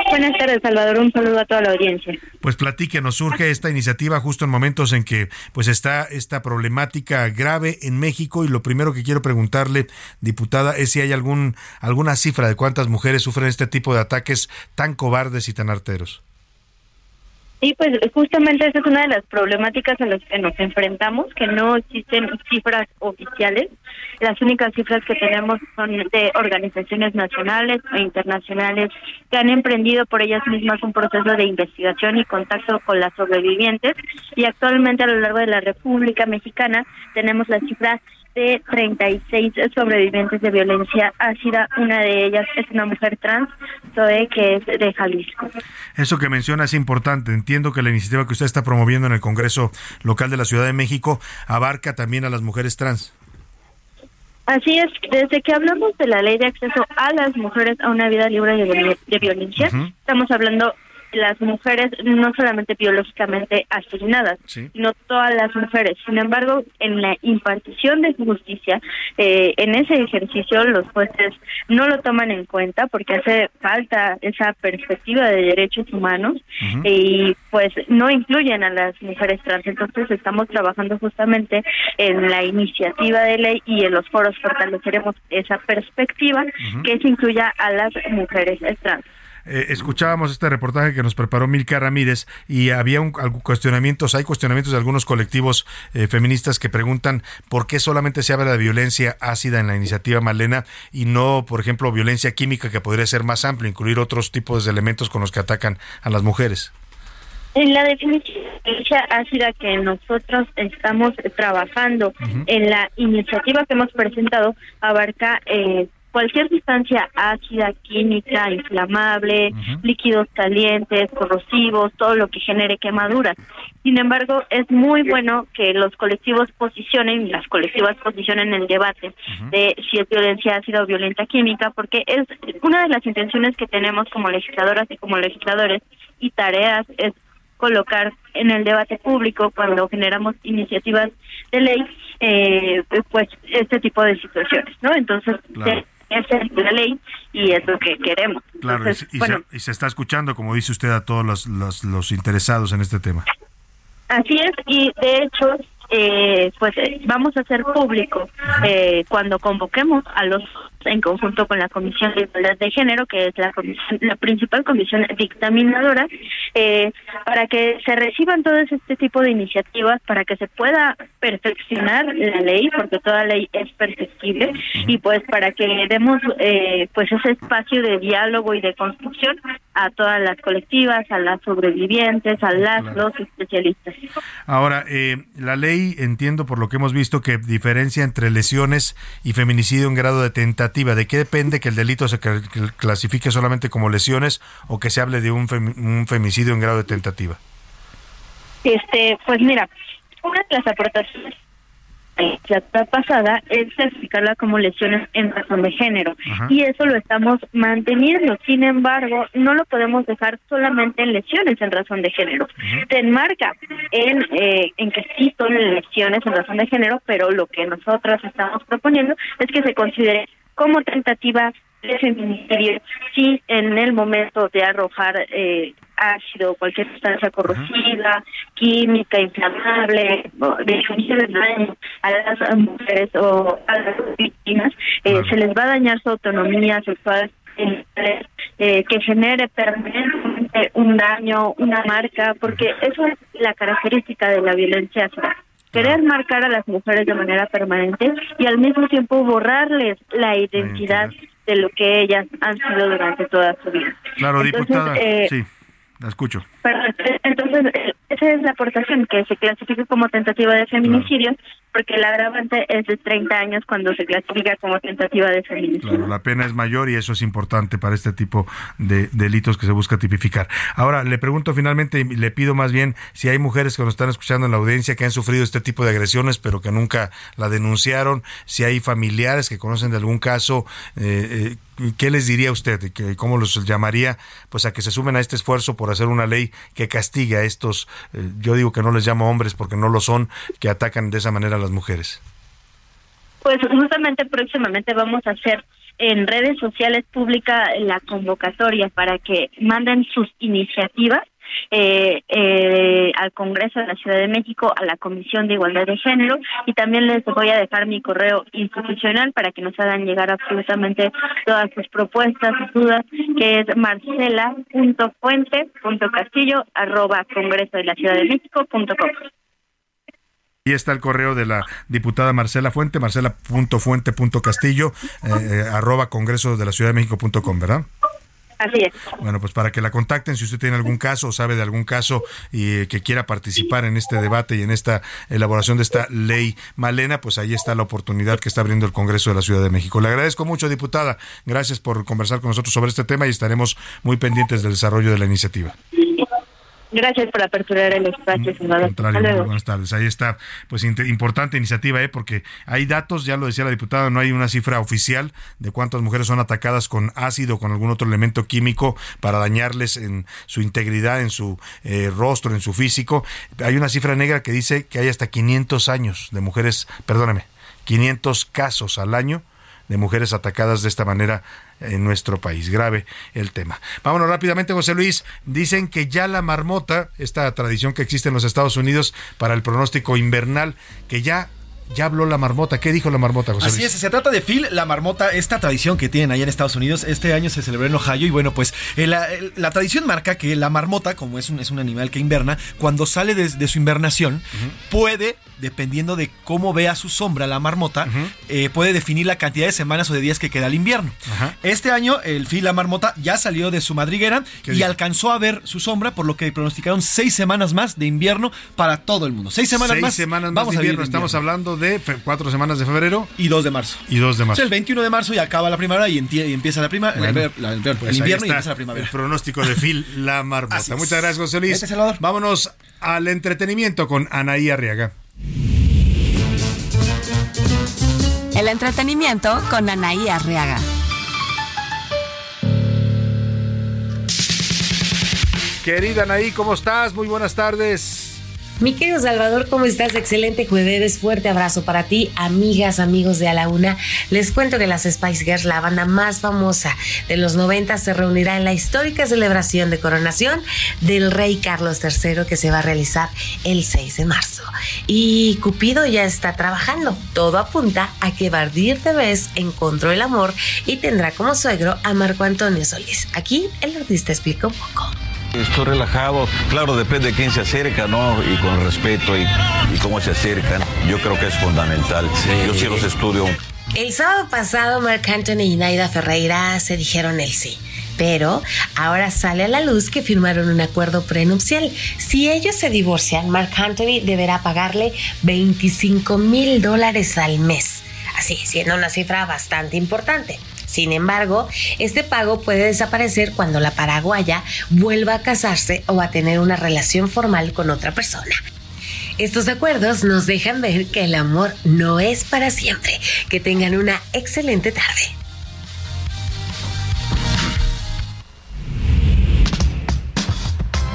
Buenas tardes, Salvador. Un saludo a toda la audiencia. Pues platíquenos, surge esta iniciativa justo en momentos en que pues está esta problemática grave en México y lo primero que quiero preguntarle, diputada, es si hay algún alguna cifra de cuántas mujeres sufren este tipo de ataques tan cobardes y tan arteros. Sí, pues justamente esa es una de las problemáticas a las que nos enfrentamos, que no existen cifras oficiales. Las únicas cifras que tenemos son de organizaciones nacionales e internacionales que han emprendido por ellas mismas un proceso de investigación y contacto con las sobrevivientes. Y actualmente a lo largo de la República Mexicana tenemos la cifra de 36 sobrevivientes de violencia ácida. Una de ellas es una mujer trans, Zoe, que es de Jalisco. Eso que menciona es importante. Entiendo que la iniciativa que usted está promoviendo en el Congreso local de la Ciudad de México abarca también a las mujeres trans. Así es, desde que hablamos de la ley de acceso a las mujeres a una vida libre de, de violencia, estamos hablando las mujeres no solamente biológicamente asignadas, sino todas las mujeres. Sin embargo, en la impartición de justicia, eh, en ese ejercicio los jueces no lo toman en cuenta porque hace falta esa perspectiva de derechos humanos y pues no incluyen a las mujeres trans. Entonces estamos trabajando justamente en la iniciativa de ley y en los foros fortaleceremos esa perspectiva que se incluya a las mujeres trans. Eh, escuchábamos este reportaje que nos preparó Milka Ramírez y había un, cuestionamientos, hay cuestionamientos de algunos colectivos eh, feministas que preguntan por qué solamente se habla de violencia ácida en la iniciativa Malena y no, por ejemplo, violencia química que podría ser más amplio, incluir otros tipos de elementos con los que atacan a las mujeres. En la definición de violencia ácida que nosotros estamos trabajando en la iniciativa que hemos presentado abarca eh, cualquier sustancia ácida, química, inflamable, líquidos calientes, corrosivos, todo lo que genere quemaduras. Sin embargo, es muy bueno que los colectivos posicionen, las colectivas posicionen el debate de si es violencia ácida o violencia química, porque es una de las intenciones que tenemos como legisladoras y como legisladores y tareas es colocar en el debate público cuando generamos iniciativas de ley, eh, pues este tipo de situaciones, ¿no? Entonces, esa es la ley y es lo que queremos. Claro, y, se, está escuchando, como dice usted, a todos los, los, interesados en este tema. Así es, y de hecho, eh, pues eh, vamos a hacer público eh, cuando convoquemos a los en conjunto con la Comisión de Igualdad de Género, que es la, la principal comisión dictaminadora, eh, para que se reciban todo este tipo de iniciativas, para que se pueda perfeccionar la ley, porque toda ley es perfectible, y pues para que demos eh, pues ese espacio de diálogo y de construcción a todas las colectivas, a las sobrevivientes, a las los especialistas. Ahora, eh, la ley, entiendo por lo que hemos visto, que diferencia entre lesiones y feminicidio en grado de tentativa ¿De qué depende que el delito se clasifique solamente como lesiones o que se hable de un, un femicidio en grado de tentativa? Este, pues mira, una de las aportaciones la pasada es clasificarla como lesiones en razón de género y eso lo estamos manteniendo. Sin embargo, no lo podemos dejar solamente en lesiones en razón de género. Se enmarca en, eh, en que sí son lesiones en razón de género, pero lo que nosotros estamos proponiendo es que se considere como tentativa de feminicidio si en el momento de arrojar eh, ácido, cualquier sustancia corrosiva, química, inflamable, de daño a las mujeres o a las víctimas, eh, se les va a dañar su autonomía sexual eh, que genere permanentemente un daño, una marca, porque eso es la característica de la violencia querer marcar a las mujeres de manera permanente y al mismo tiempo borrarles la identidad de lo que ellas han sido durante toda su vida. Claro, diputada, eh, sí. La escucho. Entonces, esa es la aportación, que se clasifica como tentativa de feminicidio, porque el agravante es de 30 años cuando se clasifica como tentativa de feminicidio. Claro, la pena es mayor y eso es importante para este tipo de delitos que se busca tipificar. Ahora, le pregunto finalmente, y le pido más bien si hay mujeres que nos están escuchando en la audiencia que han sufrido este tipo de agresiones, pero que nunca la denunciaron, si hay familiares que conocen de algún caso, eh, eh ¿qué les diría usted? ¿Cómo los llamaría? Pues a que se sumen a este esfuerzo por hacer una ley que castigue a estos, eh, yo digo que no les llamo hombres porque no lo son, que atacan de esa manera a las mujeres. Pues justamente próximamente vamos a hacer en redes sociales pública la convocatoria para que manden sus iniciativas eh, eh, al Congreso de la Ciudad de México, a la Comisión de Igualdad de Género y también les voy a dejar mi correo institucional para que nos hagan llegar absolutamente todas sus propuestas, sus dudas, que es marcela.fuente.castillo arroba Congreso de la Ciudad de México punto com. Y está el correo de la diputada Marcela Fuente, marcela.fuente.castillo, eh, eh, arroba congreso de la Ciudad de México punto com, ¿verdad? Así es. Bueno, pues para que la contacten si usted tiene algún caso o sabe de algún caso y eh, que quiera participar en este debate y en esta elaboración de esta ley Malena, pues ahí está la oportunidad que está abriendo el Congreso de la Ciudad de México. Le agradezco mucho, diputada. Gracias por conversar con nosotros sobre este tema y estaremos muy pendientes del desarrollo de la iniciativa. Gracias por aperturar el espacio, buenas tardes. Ahí está, pues importante iniciativa, ¿eh? porque hay datos, ya lo decía la diputada, no hay una cifra oficial de cuántas mujeres son atacadas con ácido o con algún otro elemento químico para dañarles en su integridad, en su eh, rostro, en su físico. Hay una cifra negra que dice que hay hasta 500 años de mujeres, perdóname, 500 casos al año de mujeres atacadas de esta manera en nuestro país. Grave el tema. Vámonos rápidamente, José Luis. Dicen que ya la marmota, esta tradición que existe en los Estados Unidos para el pronóstico invernal, que ya ya habló la marmota. ¿Qué dijo la marmota, José Así es, se trata de Phil, la marmota, esta tradición que tienen allá en Estados Unidos. Este año se celebró en Ohio y bueno, pues eh, la, tradición marca que la marmota, como es un, es un animal que inverna, cuando sale de, su invernación, puede, dependiendo de cómo vea su sombra la marmota, eh, puede definir la cantidad de semanas o de días que queda al invierno. Este año el Phil, la marmota, ya salió de su madriguera y alcanzó a ver su sombra, por lo que pronosticaron seis semanas más de invierno para todo el mundo. Seis semanas más. semanas más de invierno. Estamos hablando de cuatro semanas de febrero. Y dos de marzo. Y dos de marzo. el 21 de marzo y acaba la primavera y, empieza la primavera. el, pues invierno y empieza la primavera. El pronóstico de Phil La Marmota. Muchas gracias, José Luis. Vámonos al entretenimiento con Anaí Arriaga. El entretenimiento con Anaí Arriaga. Querida Anaí, ¿cómo estás? Muy buenas tardes. Mi querido Salvador, ¿cómo estás? Excelente jueves, fuerte abrazo para ti, amigas, amigos de A la Una. Les cuento que las Spice Girls, la banda más famosa de los 90, se reunirá en la histórica celebración de coronación del rey Carlos III que se va a realizar el 6 de marzo. Y Cupido ya está trabajando. Todo apunta a que Bardir vez encontró el amor y tendrá como suegro a Marco Antonio Solís. Aquí el artista explica un poco. Estoy relajado, claro, depende de quién se acerca, ¿no? Y con respeto y, cómo se acercan, yo creo que es fundamental. Yo sí los estudio. El sábado pasado, Mark Anthony y Naida Ferreira se dijeron el sí. Pero ahora sale a la luz que firmaron un acuerdo prenupcial. Si ellos se divorcian, Mark Anthony deberá pagarle 25 mil dólares al mes así siendo una cifra bastante importante. Sin embargo, este pago puede desaparecer cuando la paraguaya vuelva a casarse o a tener una relación formal con otra persona. Estos acuerdos nos dejan ver que el amor no es para siempre. Que tengan una excelente tarde.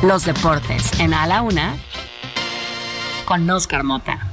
Los deportes en A la Una con Oscar Mota.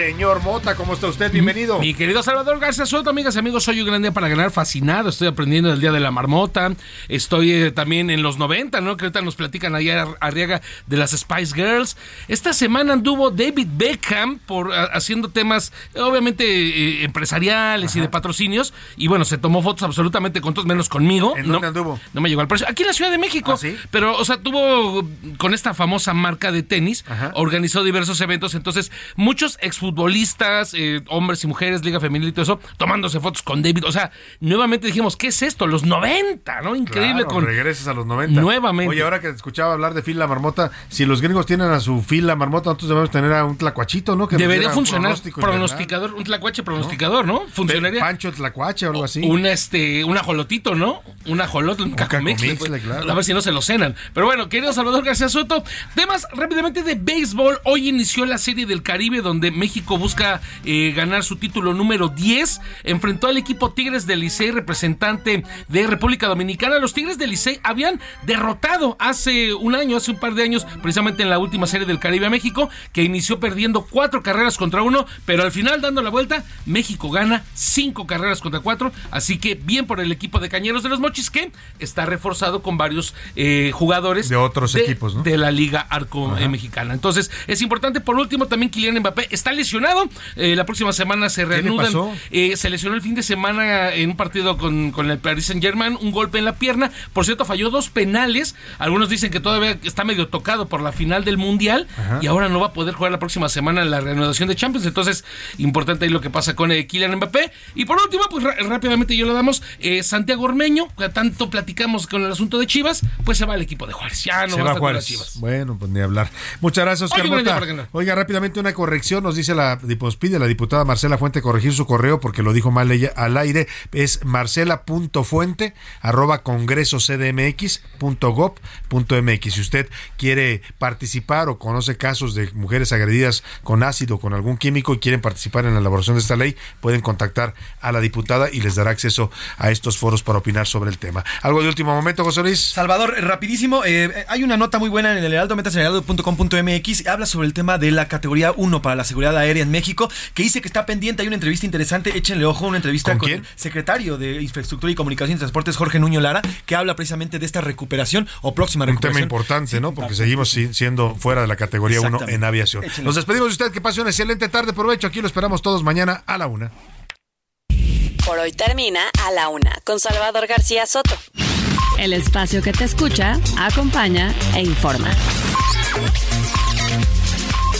Señor Mota, ¿cómo está usted? Bienvenido. Mi querido Salvador García Soto, amigas y amigos, soy un gran día para ganar, fascinado. Estoy aprendiendo el Día de la Marmota. Estoy eh, también en los 90, ¿no? Que ahorita nos platican allá Arriaga de las Spice Girls. Esta semana anduvo David Beckham por haciendo temas, obviamente, eh, empresariales y de patrocinios. Y bueno, se tomó fotos absolutamente con todos, menos conmigo. ¿En no, dónde anduvo? No me llegó al precio. Aquí en la Ciudad de México. ¿Ah, sí? Pero, o sea, tuvo con esta famosa marca de tenis, organizó diversos eventos. Entonces, muchos exfutbolistas, eh, hombres y mujeres, Liga Femenil y todo eso, tomándose fotos con David. O sea, nuevamente dijimos, ¿qué es esto? Los 90, ¿no? Increíble Claro, con. regresas a los 90. Nuevamente. Oye, ahora que te escuchaba hablar de Phil la marmota, si los gringos tienen a su Phil la marmota, nosotros debemos tener a un tlacuachito, ¿no? Que Debería funcionar general. pronosticador, un tlacuache pronosticador, ¿no? Funcionaría. Pancho Tlacuache o algo así. Un este, un ajolotito, ¿no? Un ajolote, un cacomixle, cacomixle, pues. claro. A ver si no se lo cenan. Pero bueno, querido Salvador García Soto, temas rápidamente de béisbol. Hoy inició la serie del Caribe donde México busca eh, ganar su título número 10. Enfrentó al equipo Tigres del Licey, representante de República Dominicana. Los Tigres del Licey habían derrotado hace un año, hace un par de años, precisamente en la última serie del Caribe a México, que inició perdiendo cuatro carreras contra uno, pero al final dando la vuelta, México gana cinco carreras contra cuatro. Así que bien por el equipo de Cañeros de los Mochis, que está reforzado con varios eh, jugadores De otros equipos, ¿no? de la Liga Arco eh, Mexicana. Entonces, es importante. Por último, también Kylian Mbappé está lesionado. Eh, la próxima semana se reanudan. Eh, se lesionó el fin de semana en un partido con, con el Paris Saint Germain, un golpe en la pierna. Por cierto, falló dos penales. Algunos dicen que todavía está medio tocado por la final del Mundial Ajá. y ahora no va a poder jugar la próxima semana en la reanudación de Champions. Entonces, importante ahí lo que pasa con eh, Kylian Mbappé. Y por último, pues rápidamente yo le damos eh, Santiago Ormeño, que tanto platicamos con el asunto de Chivas, pues se va al equipo de Juárez. Ya no Se va a estar con las Chivas. Bueno, pues ni hablar. Muchas gracias, Oscar Oye, Mota. Oiga, rápidamente una corrección. Nos dice la, pide la diputada Marcela Fuente corregir su correo porque lo dijo mal ella al aire. Es marcela.fuente arroba congresocdmx.gov.mx. Si usted quiere participar o conoce casos de mujeres agredidas con ácido o con algún químico y quieren participar en la elaboración de esta ley, pueden contactar a la diputada y les dará acceso a estos foros para opinar sobre el tema. ¿Algo de último momento, José Luis? Salvador, eh, rapidísimo, eh, hay una nota muy buena en el heraldo.com.mx, habla sobre el tema de la categoría 1 para la seguridad aérea en México, que dice que está pendiente, hay una entrevista interesante, échenle ojo, una entrevista ¿Con el secretario de Infraestructura y Comunicaciones y Transportes, Jorge Nuño Lara, que habla precisamente de esta recuperación o próxima Un tema recuperación. importante, ¿no? Porque seguimos si- siendo fuera de la categoría 1 Exactamente. en aviación. Échenle. Nos despedimos de usted, que pase una excelente tarde. Provecho, aquí lo esperamos todos mañana a la una. Por hoy termina A la Una con Salvador García Soto. El espacio que te escucha, acompaña e informa.